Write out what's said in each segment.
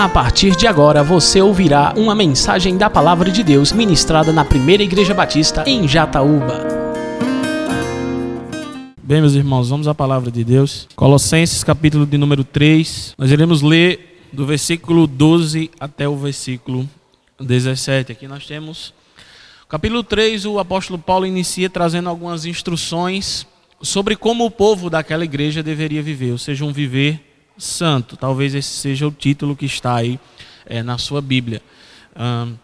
A partir de agora você ouvirá uma mensagem da Palavra de Deus ministrada na Primeira Igreja Batista em Jataúba. Bem, meus irmãos, vamos à Palavra de Deus. Colossenses, capítulo de número 3. Nós iremos ler do versículo 12 até o versículo 17. Aqui nós temos. Capítulo 3, o apóstolo Paulo inicia trazendo algumas instruções sobre como o povo daquela igreja deveria viver, ou seja, um viver santo. Talvez esse seja o título que está aí é, na sua Bíblia. Um,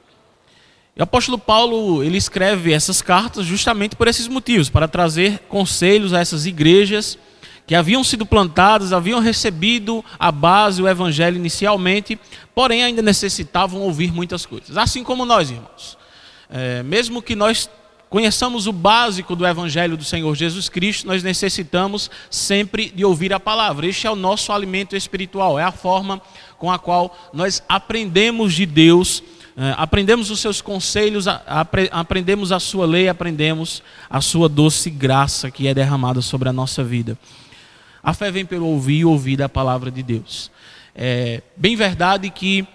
o apóstolo Paulo ele escreve essas cartas justamente por esses motivos, para trazer conselhos a essas igrejas que haviam sido plantadas, haviam recebido a base, o evangelho inicialmente, porém ainda necessitavam ouvir muitas coisas. Assim como nós, irmãos. É, mesmo que nós conheçamos o básico do Evangelho do Senhor Jesus Cristo, nós necessitamos sempre de ouvir a palavra. Este é o nosso alimento espiritual, é a forma com a qual nós aprendemos de Deus, eh, aprendemos os seus conselhos, aprendemos a sua lei, aprendemos a sua doce graça que é derramada sobre a nossa vida. A fé vem pelo ouvir e ouvir da palavra de Deus. É bem verdade que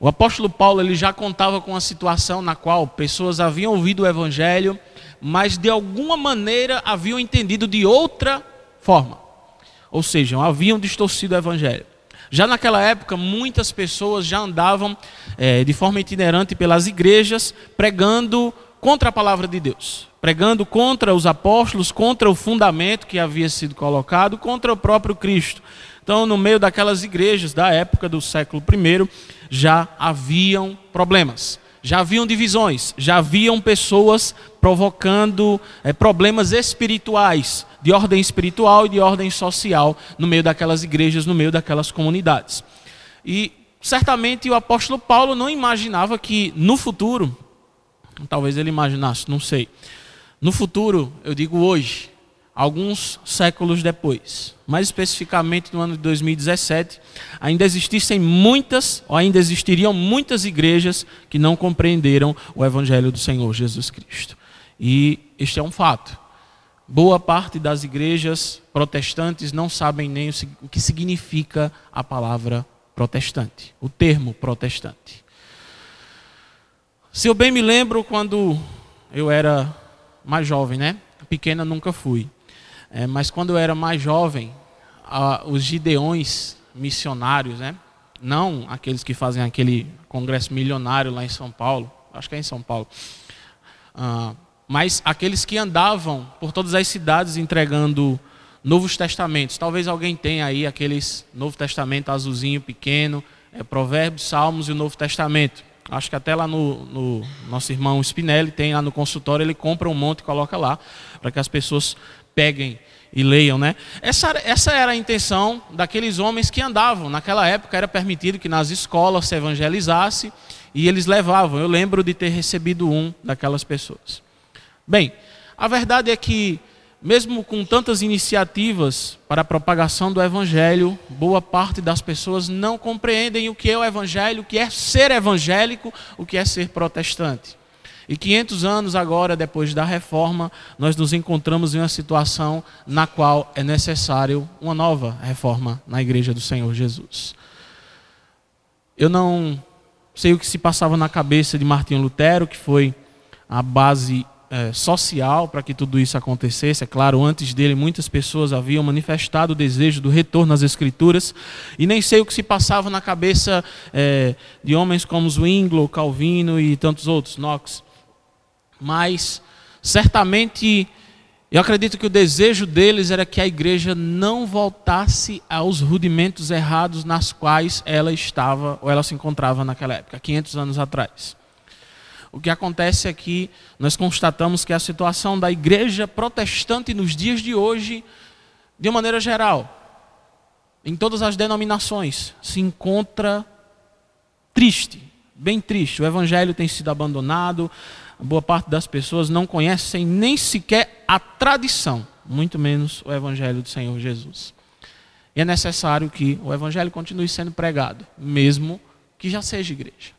o apóstolo Paulo ele já contava com uma situação na qual pessoas haviam ouvido o evangelho, mas de alguma maneira haviam entendido de outra forma. Ou seja, haviam distorcido o evangelho. Já naquela época, muitas pessoas já andavam é, de forma itinerante pelas igrejas, pregando contra a palavra de Deus, pregando contra os apóstolos, contra o fundamento que havia sido colocado, contra o próprio Cristo. Então, no meio daquelas igrejas da época do século I, já haviam problemas, já haviam divisões, já haviam pessoas provocando é, problemas espirituais, de ordem espiritual e de ordem social, no meio daquelas igrejas, no meio daquelas comunidades. E certamente o apóstolo Paulo não imaginava que no futuro, talvez ele imaginasse, não sei, no futuro, eu digo hoje, alguns séculos depois, mais especificamente no ano de 2017, ainda existissem muitas, ou ainda existiriam muitas igrejas que não compreenderam o evangelho do Senhor Jesus Cristo. E este é um fato. Boa parte das igrejas protestantes não sabem nem o que significa a palavra protestante, o termo protestante. Se eu bem me lembro, quando eu era mais jovem, né? Pequena nunca fui. É, mas quando eu era mais jovem, a, os gideões missionários, né? não aqueles que fazem aquele congresso milionário lá em São Paulo, acho que é em São Paulo, ah, mas aqueles que andavam por todas as cidades entregando Novos Testamentos. Talvez alguém tenha aí aqueles Novo Testamento azulzinho pequeno, é, Provérbios, Salmos e o Novo Testamento. Acho que até lá no, no, nosso irmão Spinelli tem lá no consultório, ele compra um monte e coloca lá, para que as pessoas peguem e leiam, né? Essa, essa era a intenção daqueles homens que andavam. Naquela época era permitido que nas escolas se evangelizasse e eles levavam. Eu lembro de ter recebido um daquelas pessoas. Bem, a verdade é que, mesmo com tantas iniciativas para a propagação do evangelho, boa parte das pessoas não compreendem o que é o evangelho, o que é ser evangélico, o que é ser protestante. E 500 anos agora, depois da reforma, nós nos encontramos em uma situação na qual é necessário uma nova reforma na igreja do Senhor Jesus. Eu não sei o que se passava na cabeça de Martinho Lutero, que foi a base é, social para que tudo isso acontecesse. É claro, antes dele, muitas pessoas haviam manifestado o desejo do retorno às Escrituras, e nem sei o que se passava na cabeça é, de homens como Zwingli, Calvino e tantos outros, Knox mas certamente eu acredito que o desejo deles era que a igreja não voltasse aos rudimentos errados nas quais ela estava ou ela se encontrava naquela época, 500 anos atrás. O que acontece é que nós constatamos que a situação da igreja protestante nos dias de hoje, de maneira geral, em todas as denominações, se encontra triste, bem triste. O evangelho tem sido abandonado, boa parte das pessoas não conhecem nem sequer a tradição, muito menos o Evangelho do Senhor Jesus. E é necessário que o Evangelho continue sendo pregado, mesmo que já seja igreja.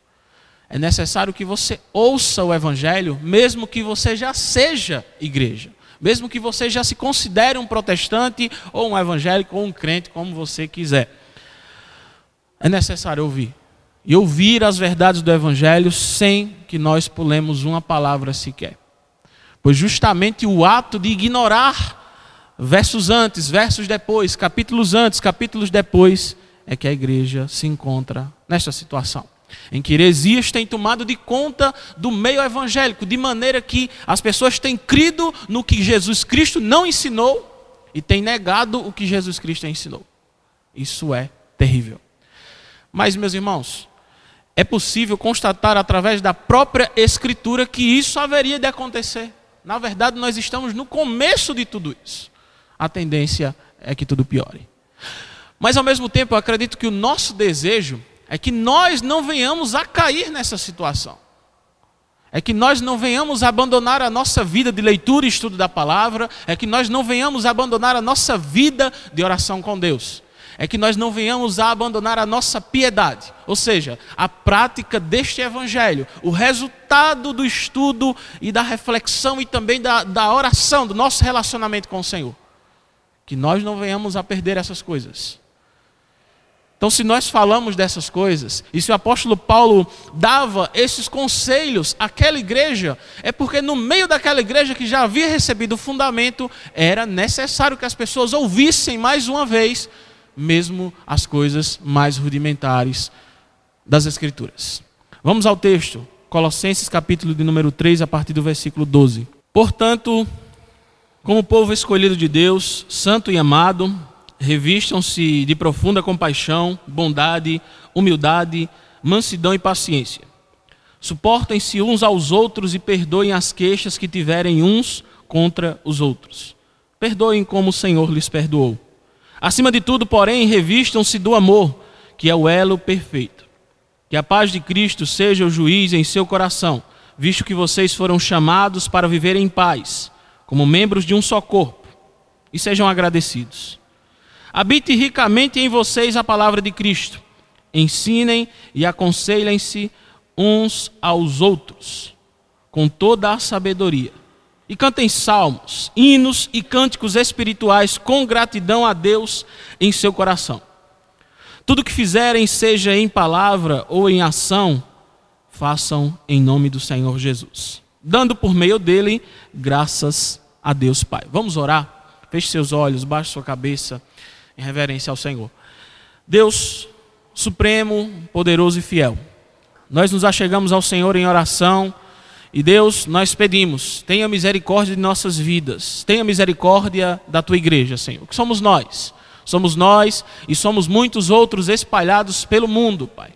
É necessário que você ouça o Evangelho, mesmo que você já seja igreja. Mesmo que você já se considere um protestante, ou um evangélico, ou um crente, como você quiser. É necessário ouvir. E ouvir as verdades do Evangelho sem que nós pulemos uma palavra sequer. Pois justamente o ato de ignorar versos antes, versos depois, capítulos antes, capítulos depois, é que a igreja se encontra nesta situação. Em que heresias têm tomado de conta do meio evangélico, de maneira que as pessoas têm crido no que Jesus Cristo não ensinou e têm negado o que Jesus Cristo ensinou. Isso é terrível. Mas, meus irmãos, é possível constatar através da própria Escritura que isso haveria de acontecer. Na verdade, nós estamos no começo de tudo isso. A tendência é que tudo piore. Mas, ao mesmo tempo, eu acredito que o nosso desejo é que nós não venhamos a cair nessa situação. É que nós não venhamos a abandonar a nossa vida de leitura e estudo da palavra, é que nós não venhamos a abandonar a nossa vida de oração com Deus é que nós não venhamos a abandonar a nossa piedade, ou seja, a prática deste evangelho, o resultado do estudo e da reflexão e também da, da oração, do nosso relacionamento com o Senhor. Que nós não venhamos a perder essas coisas. Então, se nós falamos dessas coisas, e se o apóstolo Paulo dava esses conselhos àquela igreja, é porque no meio daquela igreja que já havia recebido o fundamento, era necessário que as pessoas ouvissem mais uma vez mesmo as coisas mais rudimentares das Escrituras. Vamos ao texto, Colossenses capítulo de número 3, a partir do versículo 12. Portanto, como povo escolhido de Deus, santo e amado, revistam-se de profunda compaixão, bondade, humildade, mansidão e paciência. Suportem-se uns aos outros e perdoem as queixas que tiverem uns contra os outros. Perdoem como o Senhor lhes perdoou. Acima de tudo, porém, revistam-se do amor, que é o elo perfeito. Que a paz de Cristo seja o juiz em seu coração, visto que vocês foram chamados para viver em paz, como membros de um só corpo, e sejam agradecidos. Habite ricamente em vocês a palavra de Cristo. Ensinem e aconselhem-se uns aos outros, com toda a sabedoria e cantem salmos, hinos e cânticos espirituais com gratidão a Deus em seu coração. Tudo que fizerem, seja em palavra ou em ação, façam em nome do Senhor Jesus, dando por meio dele graças a Deus Pai. Vamos orar? Feche seus olhos, baixe sua cabeça em reverência ao Senhor. Deus supremo, poderoso e fiel. Nós nos achegamos ao Senhor em oração e Deus, nós pedimos, tenha misericórdia de nossas vidas, tenha misericórdia da tua igreja, Senhor, que somos nós. Somos nós e somos muitos outros espalhados pelo mundo, Pai.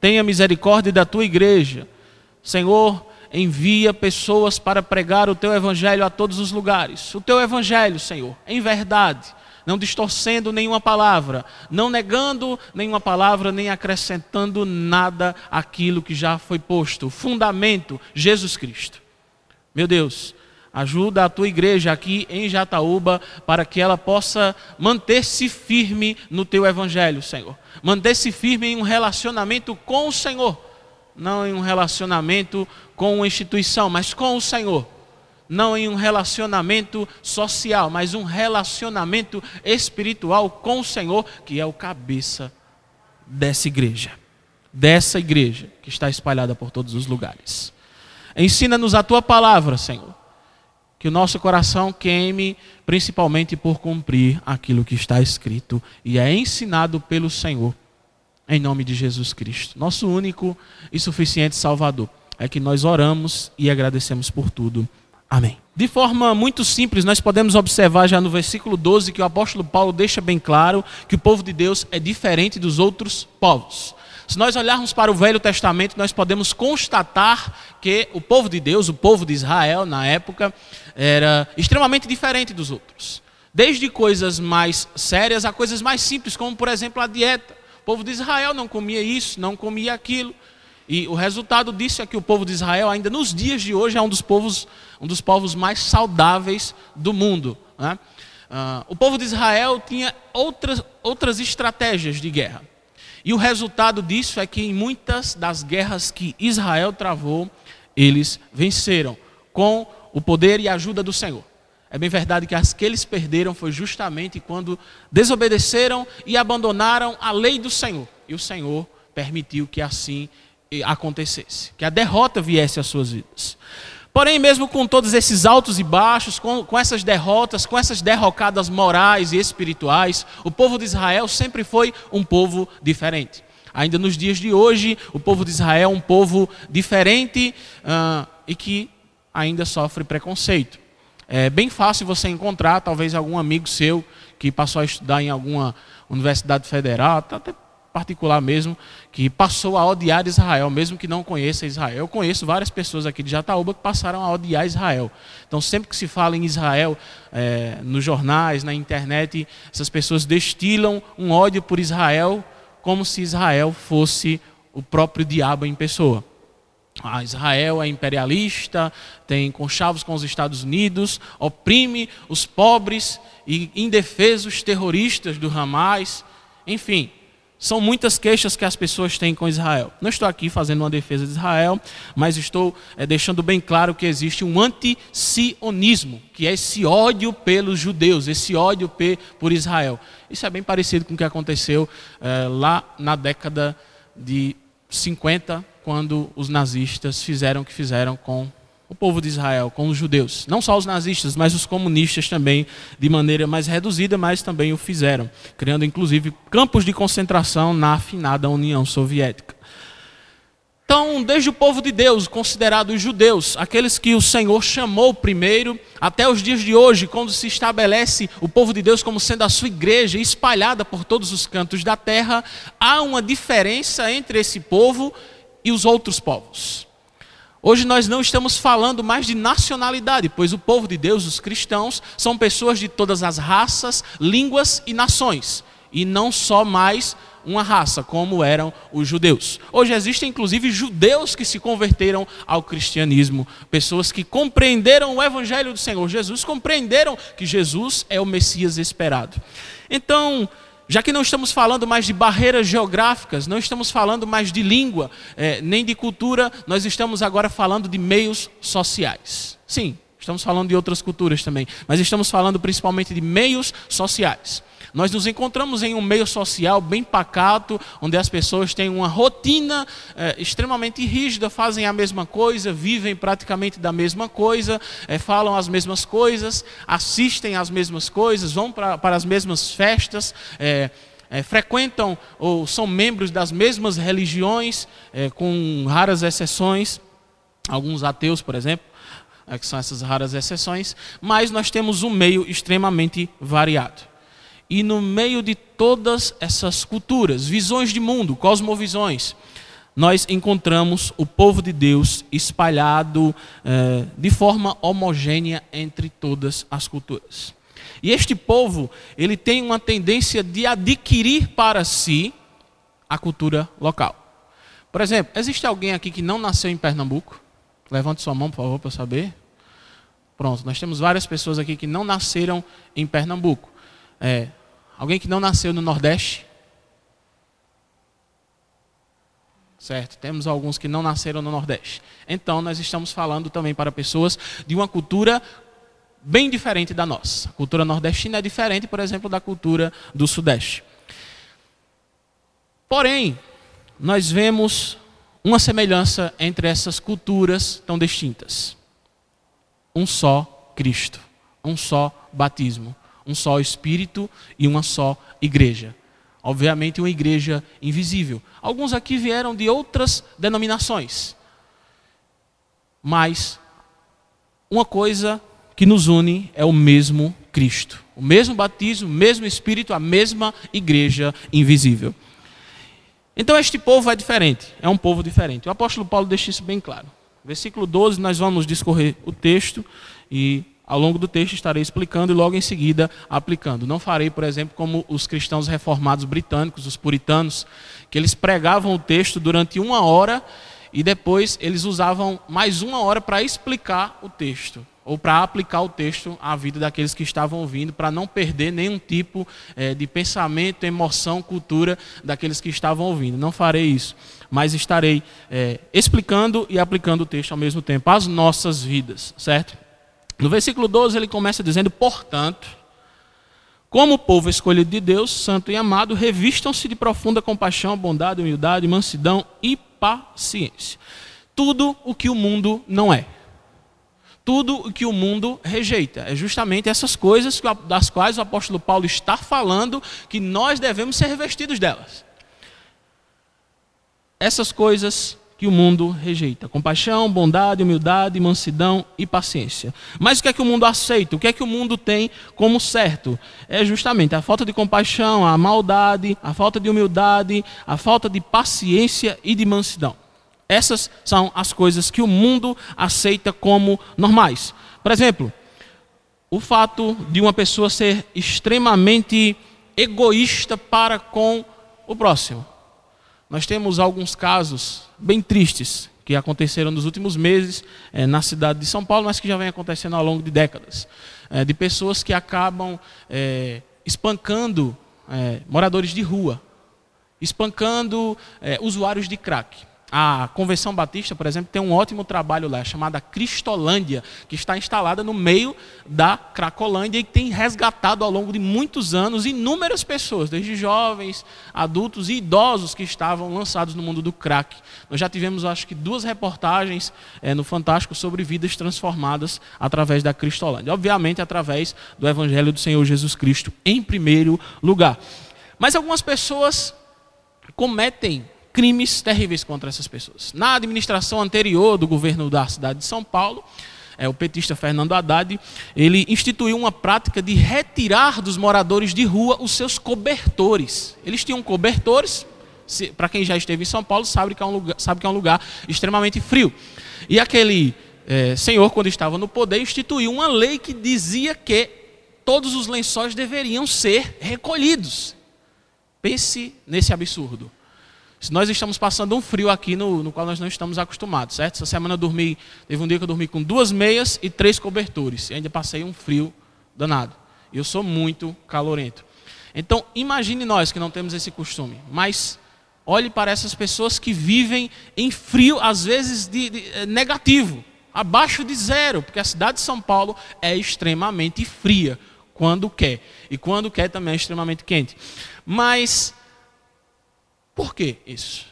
Tenha misericórdia da tua igreja. Senhor, envia pessoas para pregar o teu evangelho a todos os lugares. O teu evangelho, Senhor, em verdade não distorcendo nenhuma palavra, não negando nenhuma palavra, nem acrescentando nada àquilo que já foi posto. Fundamento, Jesus Cristo. Meu Deus, ajuda a tua igreja aqui em Jataúba para que ela possa manter-se firme no teu evangelho, Senhor. Manter-se firme em um relacionamento com o Senhor, não em um relacionamento com uma instituição, mas com o Senhor não em um relacionamento social, mas um relacionamento espiritual com o Senhor, que é o cabeça dessa igreja, dessa igreja que está espalhada por todos os lugares. Ensina-nos a tua palavra, Senhor, que o nosso coração queime principalmente por cumprir aquilo que está escrito e é ensinado pelo Senhor, em nome de Jesus Cristo, nosso único e suficiente Salvador. É que nós oramos e agradecemos por tudo. Amém. De forma muito simples, nós podemos observar já no versículo 12 que o apóstolo Paulo deixa bem claro que o povo de Deus é diferente dos outros povos. Se nós olharmos para o Velho Testamento, nós podemos constatar que o povo de Deus, o povo de Israel na época, era extremamente diferente dos outros. Desde coisas mais sérias a coisas mais simples, como por exemplo a dieta. O povo de Israel não comia isso, não comia aquilo. E o resultado disso é que o povo de Israel, ainda nos dias de hoje, é um dos povos, um dos povos mais saudáveis do mundo. Né? Uh, o povo de Israel tinha outras, outras estratégias de guerra. E o resultado disso é que em muitas das guerras que Israel travou, eles venceram com o poder e a ajuda do Senhor. É bem verdade que as que eles perderam foi justamente quando desobedeceram e abandonaram a lei do Senhor. E o Senhor permitiu que assim acontecesse, que a derrota viesse às suas vidas. Porém, mesmo com todos esses altos e baixos, com, com, essas derrotas, com essas derrocadas morais e espirituais, o povo de Israel sempre foi um povo diferente. Ainda nos dias de hoje, o povo de Israel é um povo diferente uh, e que ainda sofre preconceito. É bem fácil você encontrar, talvez, algum amigo seu que passou a estudar em alguma universidade federal, até particular mesmo, que passou a odiar Israel, mesmo que não conheça Israel. Eu conheço várias pessoas aqui de Jataúba que passaram a odiar Israel. Então, sempre que se fala em Israel, é, nos jornais, na internet, essas pessoas destilam um ódio por Israel como se Israel fosse o próprio diabo em pessoa. Ah, Israel é imperialista, tem conchavos com os Estados Unidos, oprime os pobres e indefesos terroristas do Hamas, enfim, são muitas queixas que as pessoas têm com Israel. Não estou aqui fazendo uma defesa de Israel, mas estou é, deixando bem claro que existe um anti-sionismo, que é esse ódio pelos judeus, esse ódio por Israel. Isso é bem parecido com o que aconteceu é, lá na década de 50, quando os nazistas fizeram o que fizeram com o povo de Israel, com os judeus. Não só os nazistas, mas os comunistas também, de maneira mais reduzida, mas também o fizeram, criando inclusive campos de concentração na afinada União Soviética. Então, desde o povo de Deus, considerado os judeus, aqueles que o Senhor chamou primeiro, até os dias de hoje, quando se estabelece o povo de Deus como sendo a sua igreja espalhada por todos os cantos da terra, há uma diferença entre esse povo e os outros povos. Hoje nós não estamos falando mais de nacionalidade, pois o povo de Deus, os cristãos, são pessoas de todas as raças, línguas e nações, e não só mais uma raça, como eram os judeus. Hoje existem inclusive judeus que se converteram ao cristianismo, pessoas que compreenderam o evangelho do Senhor Jesus, compreenderam que Jesus é o Messias esperado. Então, já que não estamos falando mais de barreiras geográficas, não estamos falando mais de língua, é, nem de cultura, nós estamos agora falando de meios sociais. Sim, estamos falando de outras culturas também, mas estamos falando principalmente de meios sociais. Nós nos encontramos em um meio social bem pacato, onde as pessoas têm uma rotina é, extremamente rígida, fazem a mesma coisa, vivem praticamente da mesma coisa, é, falam as mesmas coisas, assistem às mesmas coisas, vão pra, para as mesmas festas. É, é, frequentam ou são membros das mesmas religiões, é, com raras exceções, alguns ateus, por exemplo, é, que são essas raras exceções, mas nós temos um meio extremamente variado. E no meio de todas essas culturas, visões de mundo, cosmovisões, nós encontramos o povo de Deus espalhado eh, de forma homogênea entre todas as culturas. E este povo, ele tem uma tendência de adquirir para si a cultura local. Por exemplo, existe alguém aqui que não nasceu em Pernambuco? Levante sua mão, por favor, para saber. Pronto, nós temos várias pessoas aqui que não nasceram em Pernambuco. É, alguém que não nasceu no Nordeste? Certo, temos alguns que não nasceram no Nordeste. Então, nós estamos falando também para pessoas de uma cultura bem diferente da nossa. A cultura nordestina é diferente, por exemplo, da cultura do Sudeste. Porém, nós vemos uma semelhança entre essas culturas tão distintas. Um só Cristo, um só batismo, um só Espírito e uma só igreja. Obviamente, uma igreja invisível. Alguns aqui vieram de outras denominações. Mas uma coisa que nos une é o mesmo Cristo. O mesmo batismo, o mesmo Espírito, a mesma igreja invisível. Então este povo é diferente, é um povo diferente. O apóstolo Paulo deixa isso bem claro. Versículo 12, nós vamos discorrer o texto e ao longo do texto estarei explicando e logo em seguida aplicando. Não farei, por exemplo, como os cristãos reformados britânicos, os puritanos, que eles pregavam o texto durante uma hora e depois eles usavam mais uma hora para explicar o texto ou para aplicar o texto à vida daqueles que estavam ouvindo, para não perder nenhum tipo é, de pensamento, emoção, cultura daqueles que estavam ouvindo. Não farei isso, mas estarei é, explicando e aplicando o texto ao mesmo tempo às nossas vidas, certo? No versículo 12 ele começa dizendo: Portanto, Como povo escolhido de Deus, santo e amado, revistam-se de profunda compaixão, bondade, humildade, mansidão e paciência. Tudo o que o mundo não é. Tudo o que o mundo rejeita. É justamente essas coisas das quais o apóstolo Paulo está falando que nós devemos ser revestidos delas. Essas coisas que o mundo rejeita: compaixão, bondade, humildade, mansidão e paciência. Mas o que é que o mundo aceita? O que é que o mundo tem como certo? É justamente a falta de compaixão, a maldade, a falta de humildade, a falta de paciência e de mansidão. Essas são as coisas que o mundo aceita como normais. Por exemplo, o fato de uma pessoa ser extremamente egoísta para com o próximo. Nós temos alguns casos bem tristes que aconteceram nos últimos meses é, na cidade de São Paulo, mas que já vem acontecendo ao longo de décadas. É, de pessoas que acabam é, espancando moradores de rua, espancando usuários de crack. A Convenção Batista, por exemplo, tem um ótimo trabalho lá, chamada Cristolândia, que está instalada no meio da Cracolândia e tem resgatado ao longo de muitos anos inúmeras pessoas, desde jovens, adultos e idosos que estavam lançados no mundo do crack. Nós já tivemos, acho que, duas reportagens é, no Fantástico sobre vidas transformadas através da Cristolândia. Obviamente, através do Evangelho do Senhor Jesus Cristo, em primeiro lugar. Mas algumas pessoas cometem crimes terríveis contra essas pessoas. Na administração anterior do governo da cidade de São Paulo, é, o petista Fernando Haddad, ele instituiu uma prática de retirar dos moradores de rua os seus cobertores. Eles tinham cobertores, para quem já esteve em São Paulo, sabe que é um lugar, sabe que é um lugar extremamente frio. E aquele é, senhor, quando estava no poder, instituiu uma lei que dizia que todos os lençóis deveriam ser recolhidos. Pense nesse absurdo. Nós estamos passando um frio aqui no, no qual nós não estamos acostumados, certo? Essa semana eu dormi, teve um dia que eu dormi com duas meias e três cobertores. E ainda passei um frio danado. Eu sou muito calorento. Então, imagine nós que não temos esse costume, mas olhe para essas pessoas que vivem em frio, às vezes de, de, eh, negativo, abaixo de zero, porque a cidade de São Paulo é extremamente fria quando quer, e quando quer também é extremamente quente. Mas por que isso?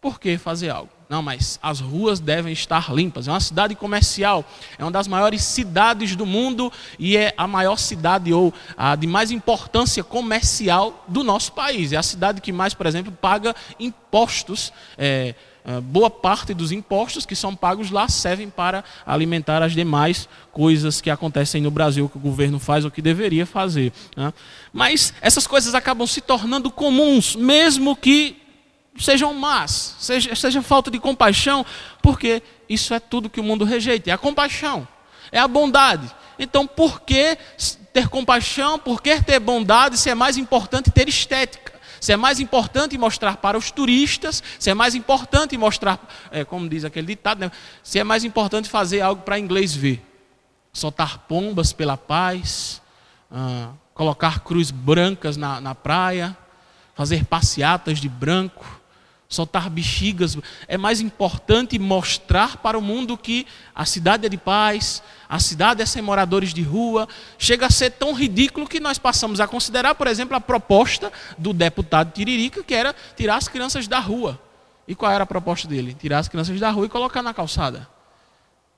Por que fazer algo? Não, mas as ruas devem estar limpas. É uma cidade comercial, é uma das maiores cidades do mundo e é a maior cidade ou a de mais importância comercial do nosso país. É a cidade que mais, por exemplo, paga impostos. É, boa parte dos impostos que são pagos lá servem para alimentar as demais coisas que acontecem no Brasil, que o governo faz ou que deveria fazer. Né? Mas essas coisas acabam se tornando comuns, mesmo que sejam más, seja, seja falta de compaixão, porque isso é tudo que o mundo rejeita. É a compaixão, é a bondade. Então, por que ter compaixão, por que ter bondade, se é mais importante ter estética? Se é mais importante mostrar para os turistas, se é mais importante mostrar, é, como diz aquele ditado, né? se é mais importante fazer algo para inglês ver. Soltar pombas pela paz, ah, colocar cruz brancas na, na praia, fazer passeatas de branco soltar bexigas. É mais importante mostrar para o mundo que a cidade é de paz, a cidade é sem moradores de rua. Chega a ser tão ridículo que nós passamos a considerar, por exemplo, a proposta do deputado Tiririca, que era tirar as crianças da rua. E qual era a proposta dele? Tirar as crianças da rua e colocar na calçada.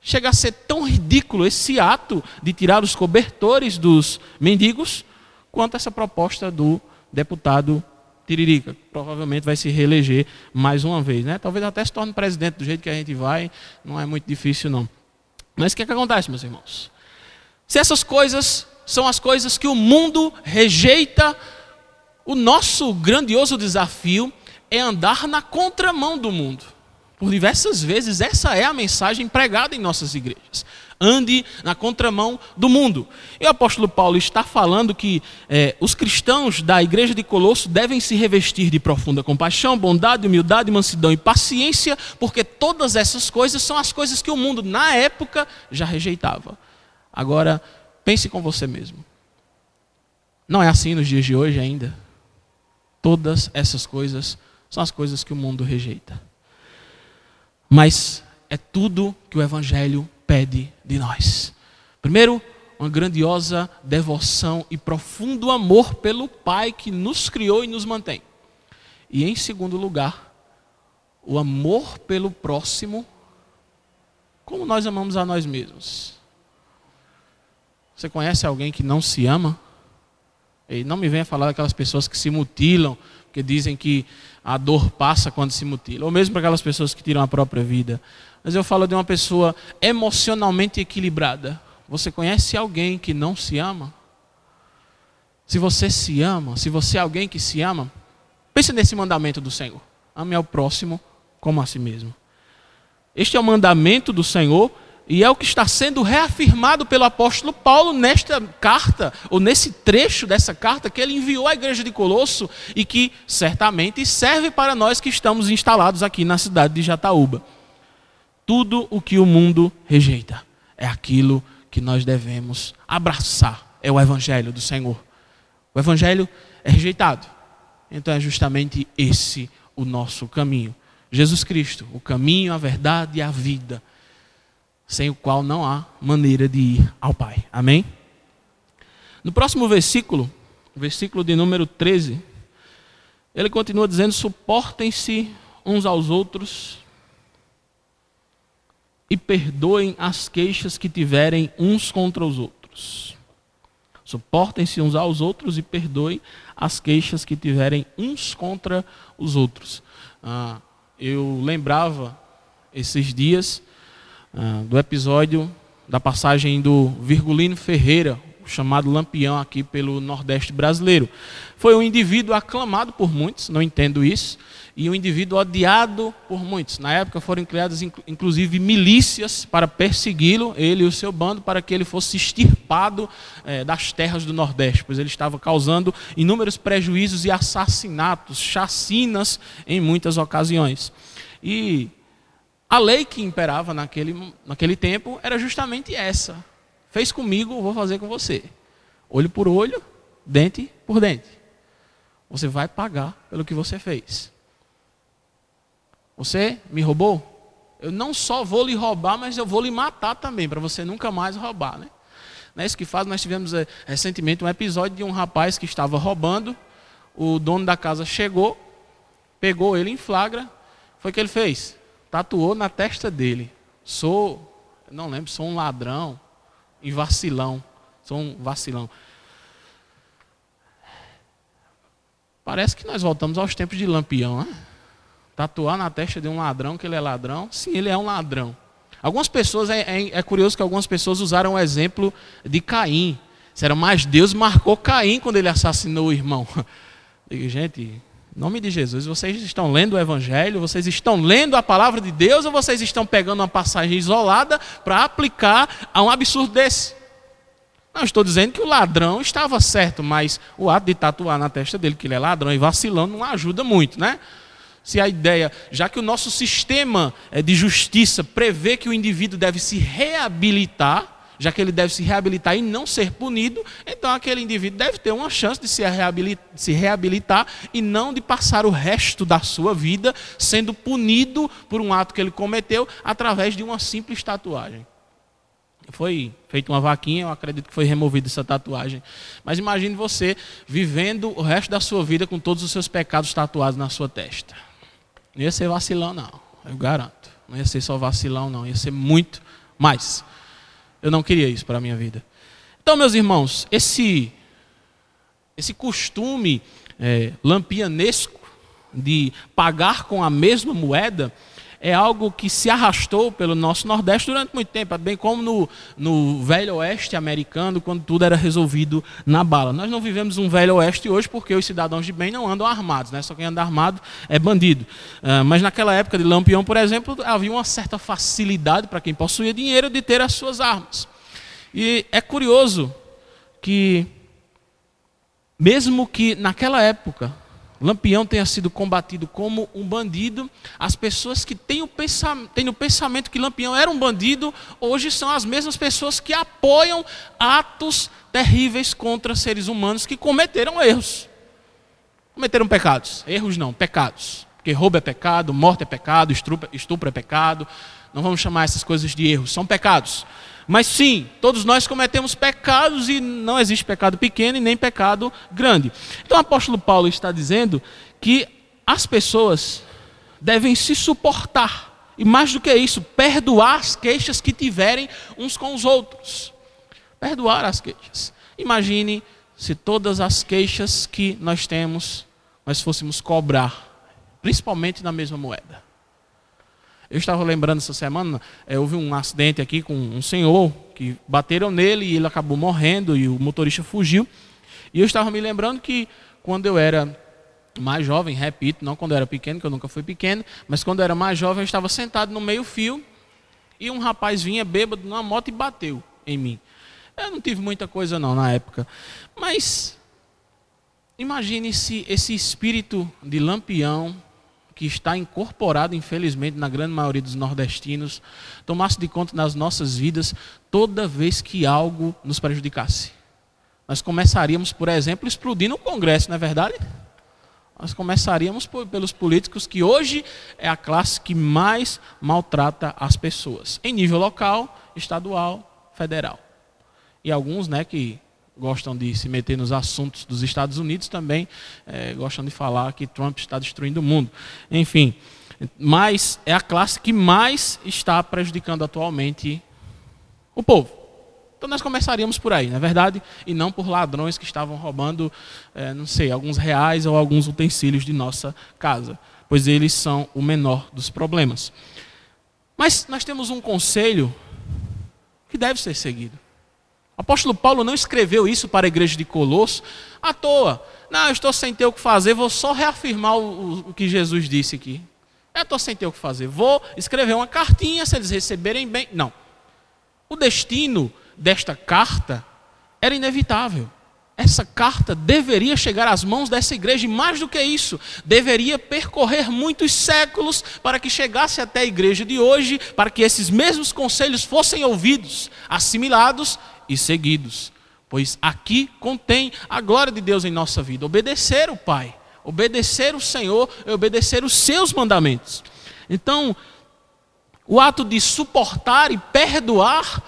Chega a ser tão ridículo esse ato de tirar os cobertores dos mendigos, quanto essa proposta do deputado Tiririca, provavelmente vai se reeleger mais uma vez, né? Talvez até se torne presidente do jeito que a gente vai, não é muito difícil não. Mas o que, é que acontece, meus irmãos? Se essas coisas são as coisas que o mundo rejeita, o nosso grandioso desafio é andar na contramão do mundo. Por diversas vezes, essa é a mensagem pregada em nossas igrejas ande na contramão do mundo. E o apóstolo Paulo está falando que é, os cristãos da igreja de Colosso devem se revestir de profunda compaixão, bondade, humildade, mansidão e paciência, porque todas essas coisas são as coisas que o mundo, na época, já rejeitava. Agora, pense com você mesmo. Não é assim nos dias de hoje ainda? Todas essas coisas são as coisas que o mundo rejeita. Mas é tudo que o Evangelho pede de nós. Primeiro, uma grandiosa devoção e profundo amor pelo Pai que nos criou e nos mantém. E em segundo lugar, o amor pelo próximo, como nós amamos a nós mesmos. Você conhece alguém que não se ama? E não me venha falar daquelas pessoas que se mutilam, que dizem que a dor passa quando se mutila, ou mesmo para aquelas pessoas que tiram a própria vida. Mas eu falo de uma pessoa emocionalmente equilibrada. Você conhece alguém que não se ama? Se você se ama, se você é alguém que se ama, pense nesse mandamento do Senhor: ame ao próximo como a si mesmo. Este é o mandamento do Senhor e é o que está sendo reafirmado pelo apóstolo Paulo nesta carta, ou nesse trecho dessa carta que ele enviou à igreja de Colosso e que certamente serve para nós que estamos instalados aqui na cidade de Jataúba. Tudo o que o mundo rejeita é aquilo que nós devemos abraçar, é o evangelho do Senhor. O evangelho é rejeitado. Então é justamente esse o nosso caminho. Jesus Cristo, o caminho, a verdade e a vida sem o qual não há maneira de ir ao Pai. Amém? No próximo versículo, versículo de número 13, ele continua dizendo: suportem-se uns aos outros e perdoem as queixas que tiverem uns contra os outros. Suportem-se uns aos outros e perdoem as queixas que tiverem uns contra os outros. Ah, eu lembrava esses dias ah, do episódio da passagem do Virgulino Ferreira, chamado Lampião aqui pelo Nordeste brasileiro. Foi um indivíduo aclamado por muitos, não entendo isso, e um indivíduo odiado por muitos. Na época foram criadas inclusive milícias para persegui-lo, ele e o seu bando, para que ele fosse extirpado eh, das terras do Nordeste, pois ele estava causando inúmeros prejuízos e assassinatos, chacinas em muitas ocasiões. E a lei que imperava naquele, naquele tempo era justamente essa. Fez comigo, vou fazer com você. Olho por olho, dente por dente. Você vai pagar pelo que você fez. Você me roubou? Eu não só vou lhe roubar, mas eu vou lhe matar também, para você nunca mais roubar. Né? Não é isso que faz. Nós tivemos é, recentemente um episódio de um rapaz que estava roubando. O dono da casa chegou, pegou ele em flagra. Foi o que ele fez? tatuou na testa dele: Sou, não lembro, sou um ladrão e vacilão. Sou um vacilão. Parece que nós voltamos aos tempos de Lampião, né? Tatuar na testa de um ladrão que ele é ladrão. Sim, ele é um ladrão. Algumas pessoas, é, é, é curioso que algumas pessoas usaram o exemplo de Caim. Disseram, mas Deus marcou Caim quando ele assassinou o irmão. Digo, gente, em nome de Jesus, vocês estão lendo o Evangelho, vocês estão lendo a palavra de Deus ou vocês estão pegando uma passagem isolada para aplicar a um absurdo desse? Não estou dizendo que o ladrão estava certo, mas o ato de tatuar na testa dele que ele é ladrão e vacilando não ajuda muito, né? Se a ideia, já que o nosso sistema eh, de justiça prevê que o indivíduo deve se reabilitar, já que ele deve se reabilitar e não ser punido, então aquele indivíduo deve ter uma chance de se reabilitar, se reabilitar e não de passar o resto da sua vida sendo punido por um ato que ele cometeu através de uma simples tatuagem. Foi feita uma vaquinha, eu acredito que foi removida essa tatuagem. Mas imagine você vivendo o resto da sua vida com todos os seus pecados tatuados na sua testa. Não ia ser vacilão, não, eu garanto. Não ia ser só vacilão, não, ia ser muito mais. Eu não queria isso para a minha vida. Então, meus irmãos, esse, esse costume é, lampianesco de pagar com a mesma moeda é algo que se arrastou pelo nosso Nordeste durante muito tempo, bem como no, no Velho Oeste americano, quando tudo era resolvido na bala. Nós não vivemos um Velho Oeste hoje porque os cidadãos de bem não andam armados, né? só quem anda armado é bandido. Uh, mas naquela época de Lampião, por exemplo, havia uma certa facilidade para quem possuía dinheiro de ter as suas armas. E é curioso que, mesmo que naquela época Lampião tenha sido combatido como um bandido, as pessoas que têm o, têm o pensamento que Lampião era um bandido, hoje são as mesmas pessoas que apoiam atos terríveis contra seres humanos que cometeram erros. Cometeram pecados. Erros não, pecados. Porque roubo é pecado, morte é pecado, estupro, é pecado, Não vamos chamar essas coisas de erros, são pecados. Mas sim, todos nós cometemos pecados e não existe pecado pequeno e nem pecado grande. Então o apóstolo Paulo está dizendo que as pessoas devem se suportar. E mais do que isso, perdoar as queixas que tiverem uns com os outros. Perdoar as queixas. Imagine se todas as queixas que nós temos nós fôssemos cobrar, principalmente na mesma moeda. Eu estava lembrando essa semana, é, houve um acidente aqui com um senhor que bateram nele e ele acabou morrendo e o motorista fugiu. E eu estava me lembrando que quando eu era mais jovem, repito, não quando eu era pequeno, que eu nunca fui pequeno, mas quando eu era mais jovem, eu estava sentado no meio-fio e um rapaz vinha bêbado numa moto e bateu em mim. Eu não tive muita coisa não na época, mas imagine se esse espírito de lampião que está incorporado, infelizmente, na grande maioria dos nordestinos, tomasse de conta nas nossas vidas toda vez que algo nos prejudicasse. Nós começaríamos, por exemplo, explodindo o Congresso, não é verdade? Nós começaríamos por, pelos políticos, que hoje é a classe que mais maltrata as pessoas, em nível local, estadual, federal. E alguns né, que gostam de se meter nos assuntos dos Estados Unidos também é, gostam de falar que Trump está destruindo o mundo. Enfim, mas é a classe que mais está prejudicando atualmente o povo. Então nós começaríamos por aí, não é verdade? E não por ladrões que estavam roubando, é, não sei, alguns reais ou alguns utensílios de nossa casa, pois eles são o menor dos problemas. Mas nós temos um conselho que deve ser seguido. Apóstolo Paulo não escreveu isso para a igreja de Colosso à toa. Não, eu estou sem ter o que fazer, vou só reafirmar o, o que Jesus disse aqui. Eu estou sem ter o que fazer, vou escrever uma cartinha, se eles receberem bem. Não. O destino desta carta era inevitável. Essa carta deveria chegar às mãos dessa igreja, e mais do que isso, deveria percorrer muitos séculos para que chegasse até a igreja de hoje, para que esses mesmos conselhos fossem ouvidos, assimilados e seguidos. Pois aqui contém a glória de Deus em nossa vida. Obedecer o Pai, obedecer o Senhor e obedecer os seus mandamentos. Então, o ato de suportar e perdoar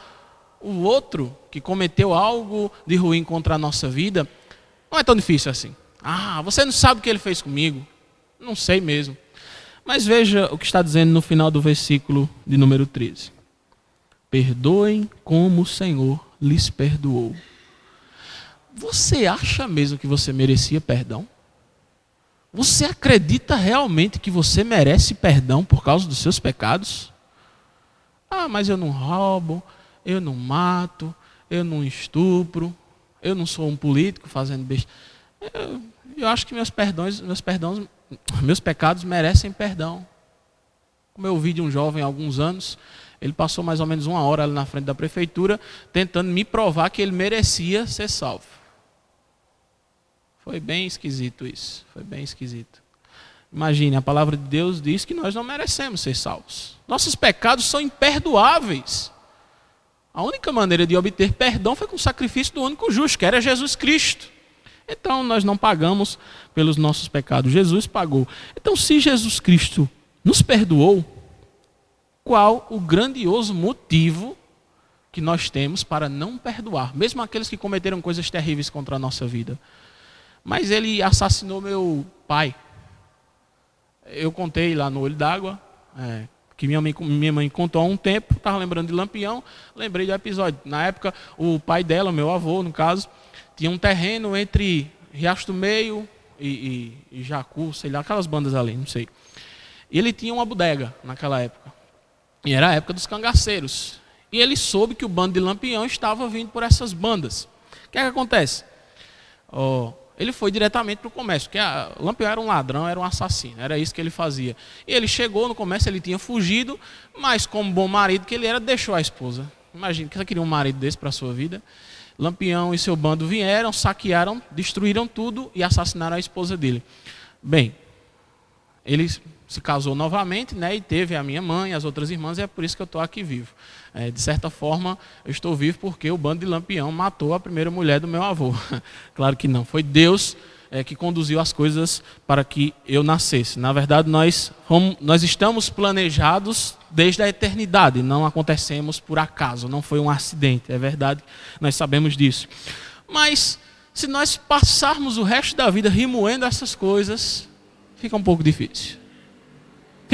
o outro que cometeu algo de ruim contra a nossa vida não é tão difícil assim. Ah, você não sabe o que ele fez comigo? Não sei mesmo. Mas veja o que está dizendo no final do versículo de número 13. Perdoem como o Senhor lhes perdoou. Você acha mesmo que você merecia perdão? Você acredita realmente que você merece perdão por causa dos seus pecados? Ah, mas eu não roubo, eu não mato, eu não estupro, eu não sou um político fazendo besteira. Eu, eu acho que meus perdões, meus perdões, meus pecados merecem perdão. Como eu ouvi de um jovem há alguns anos, ele passou mais ou menos uma hora ali na frente da prefeitura, tentando me provar que ele merecia ser salvo. Foi bem esquisito isso. Foi bem esquisito. Imagine, a palavra de Deus diz que nós não merecemos ser salvos. Nossos pecados são imperdoáveis. A única maneira de obter perdão foi com o sacrifício do único justo, que era Jesus Cristo. Então nós não pagamos pelos nossos pecados, Jesus pagou. Então, se Jesus Cristo nos perdoou, qual o grandioso motivo que nós temos para não perdoar, mesmo aqueles que cometeram coisas terríveis contra a nossa vida. Mas ele assassinou meu pai. Eu contei lá no Olho d'Água, é, que minha mãe, minha mãe contou há um tempo, estava lembrando de Lampião, lembrei do episódio. Na época, o pai dela, meu avô, no caso, tinha um terreno entre Riacho do Meio e, e, e Jacu, sei lá, aquelas bandas ali, não sei. Ele tinha uma bodega naquela época. E era a época dos cangaceiros. E ele soube que o bando de Lampião estava vindo por essas bandas. O que é que acontece? Oh, ele foi diretamente para o comércio, porque a, Lampião era um ladrão, era um assassino, era isso que ele fazia. E ele chegou no comércio, ele tinha fugido, mas como bom marido que ele era, deixou a esposa. Imagina, que você queria um marido desse para a sua vida? Lampião e seu bando vieram, saquearam, destruíram tudo e assassinaram a esposa dele. Bem, eles se casou novamente, né, e teve a minha mãe, as outras irmãs, e é por isso que eu estou aqui vivo. É, de certa forma, eu estou vivo porque o bando de Lampião matou a primeira mulher do meu avô. claro que não, foi Deus é, que conduziu as coisas para que eu nascesse. Na verdade, nós, nós estamos planejados desde a eternidade, não acontecemos por acaso, não foi um acidente, é verdade, nós sabemos disso. Mas, se nós passarmos o resto da vida remoendo essas coisas, fica um pouco difícil.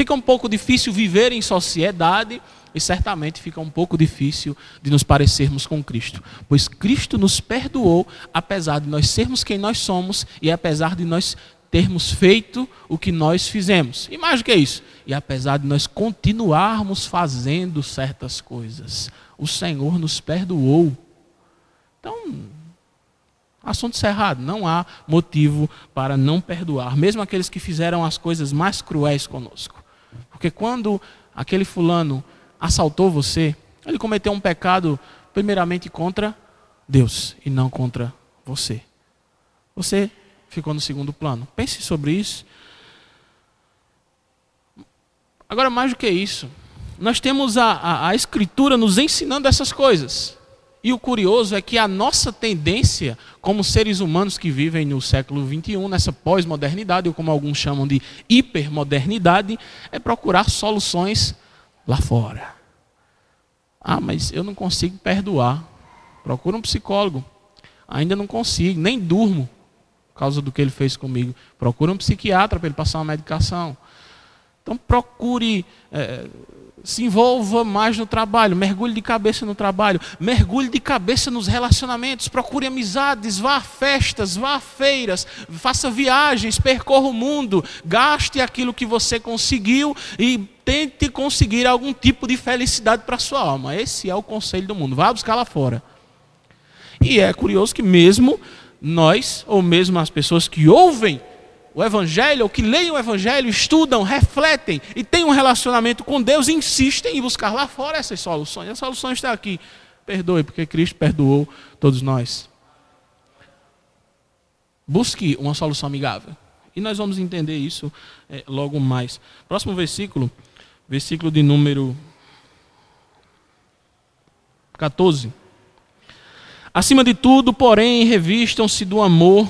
Fica um pouco difícil viver em sociedade e certamente fica um pouco difícil de nos parecermos com Cristo, pois Cristo nos perdoou, apesar de nós sermos quem nós somos e apesar de nós termos feito o que nós fizemos. E mais do que isso, e apesar de nós continuarmos fazendo certas coisas, o Senhor nos perdoou. Então, assunto cerrado, não há motivo para não perdoar, mesmo aqueles que fizeram as coisas mais cruéis conosco. Porque quando aquele fulano assaltou você, ele cometeu um pecado primeiramente contra Deus e não contra você. Você ficou no segundo plano. Pense sobre isso. Agora, mais do que isso, nós temos a, a, a Escritura nos ensinando essas coisas. E o curioso é que a nossa tendência, como seres humanos que vivem no século XXI, nessa pós-modernidade, ou como alguns chamam de hipermodernidade, é procurar soluções lá fora. Ah, mas eu não consigo perdoar. Procura um psicólogo. Ainda não consigo, nem durmo por causa do que ele fez comigo. Procura um psiquiatra para ele passar uma medicação. Então procure é, se envolva mais no trabalho, mergulhe de cabeça no trabalho, mergulhe de cabeça nos relacionamentos, procure amizades, vá a festas, vá a feiras, faça viagens, percorra o mundo, gaste aquilo que você conseguiu e tente conseguir algum tipo de felicidade para sua alma. Esse é o conselho do mundo. Vá buscar lá fora. E é curioso que mesmo nós, ou mesmo as pessoas que ouvem o Evangelho, ou que leem o Evangelho, estudam, refletem e têm um relacionamento com Deus, insistem em buscar lá fora essas soluções. A solução está aqui. Perdoe, porque Cristo perdoou todos nós. Busque uma solução amigável. E nós vamos entender isso é, logo mais. Próximo versículo, versículo de número 14. Acima de tudo, porém, revistam-se do amor,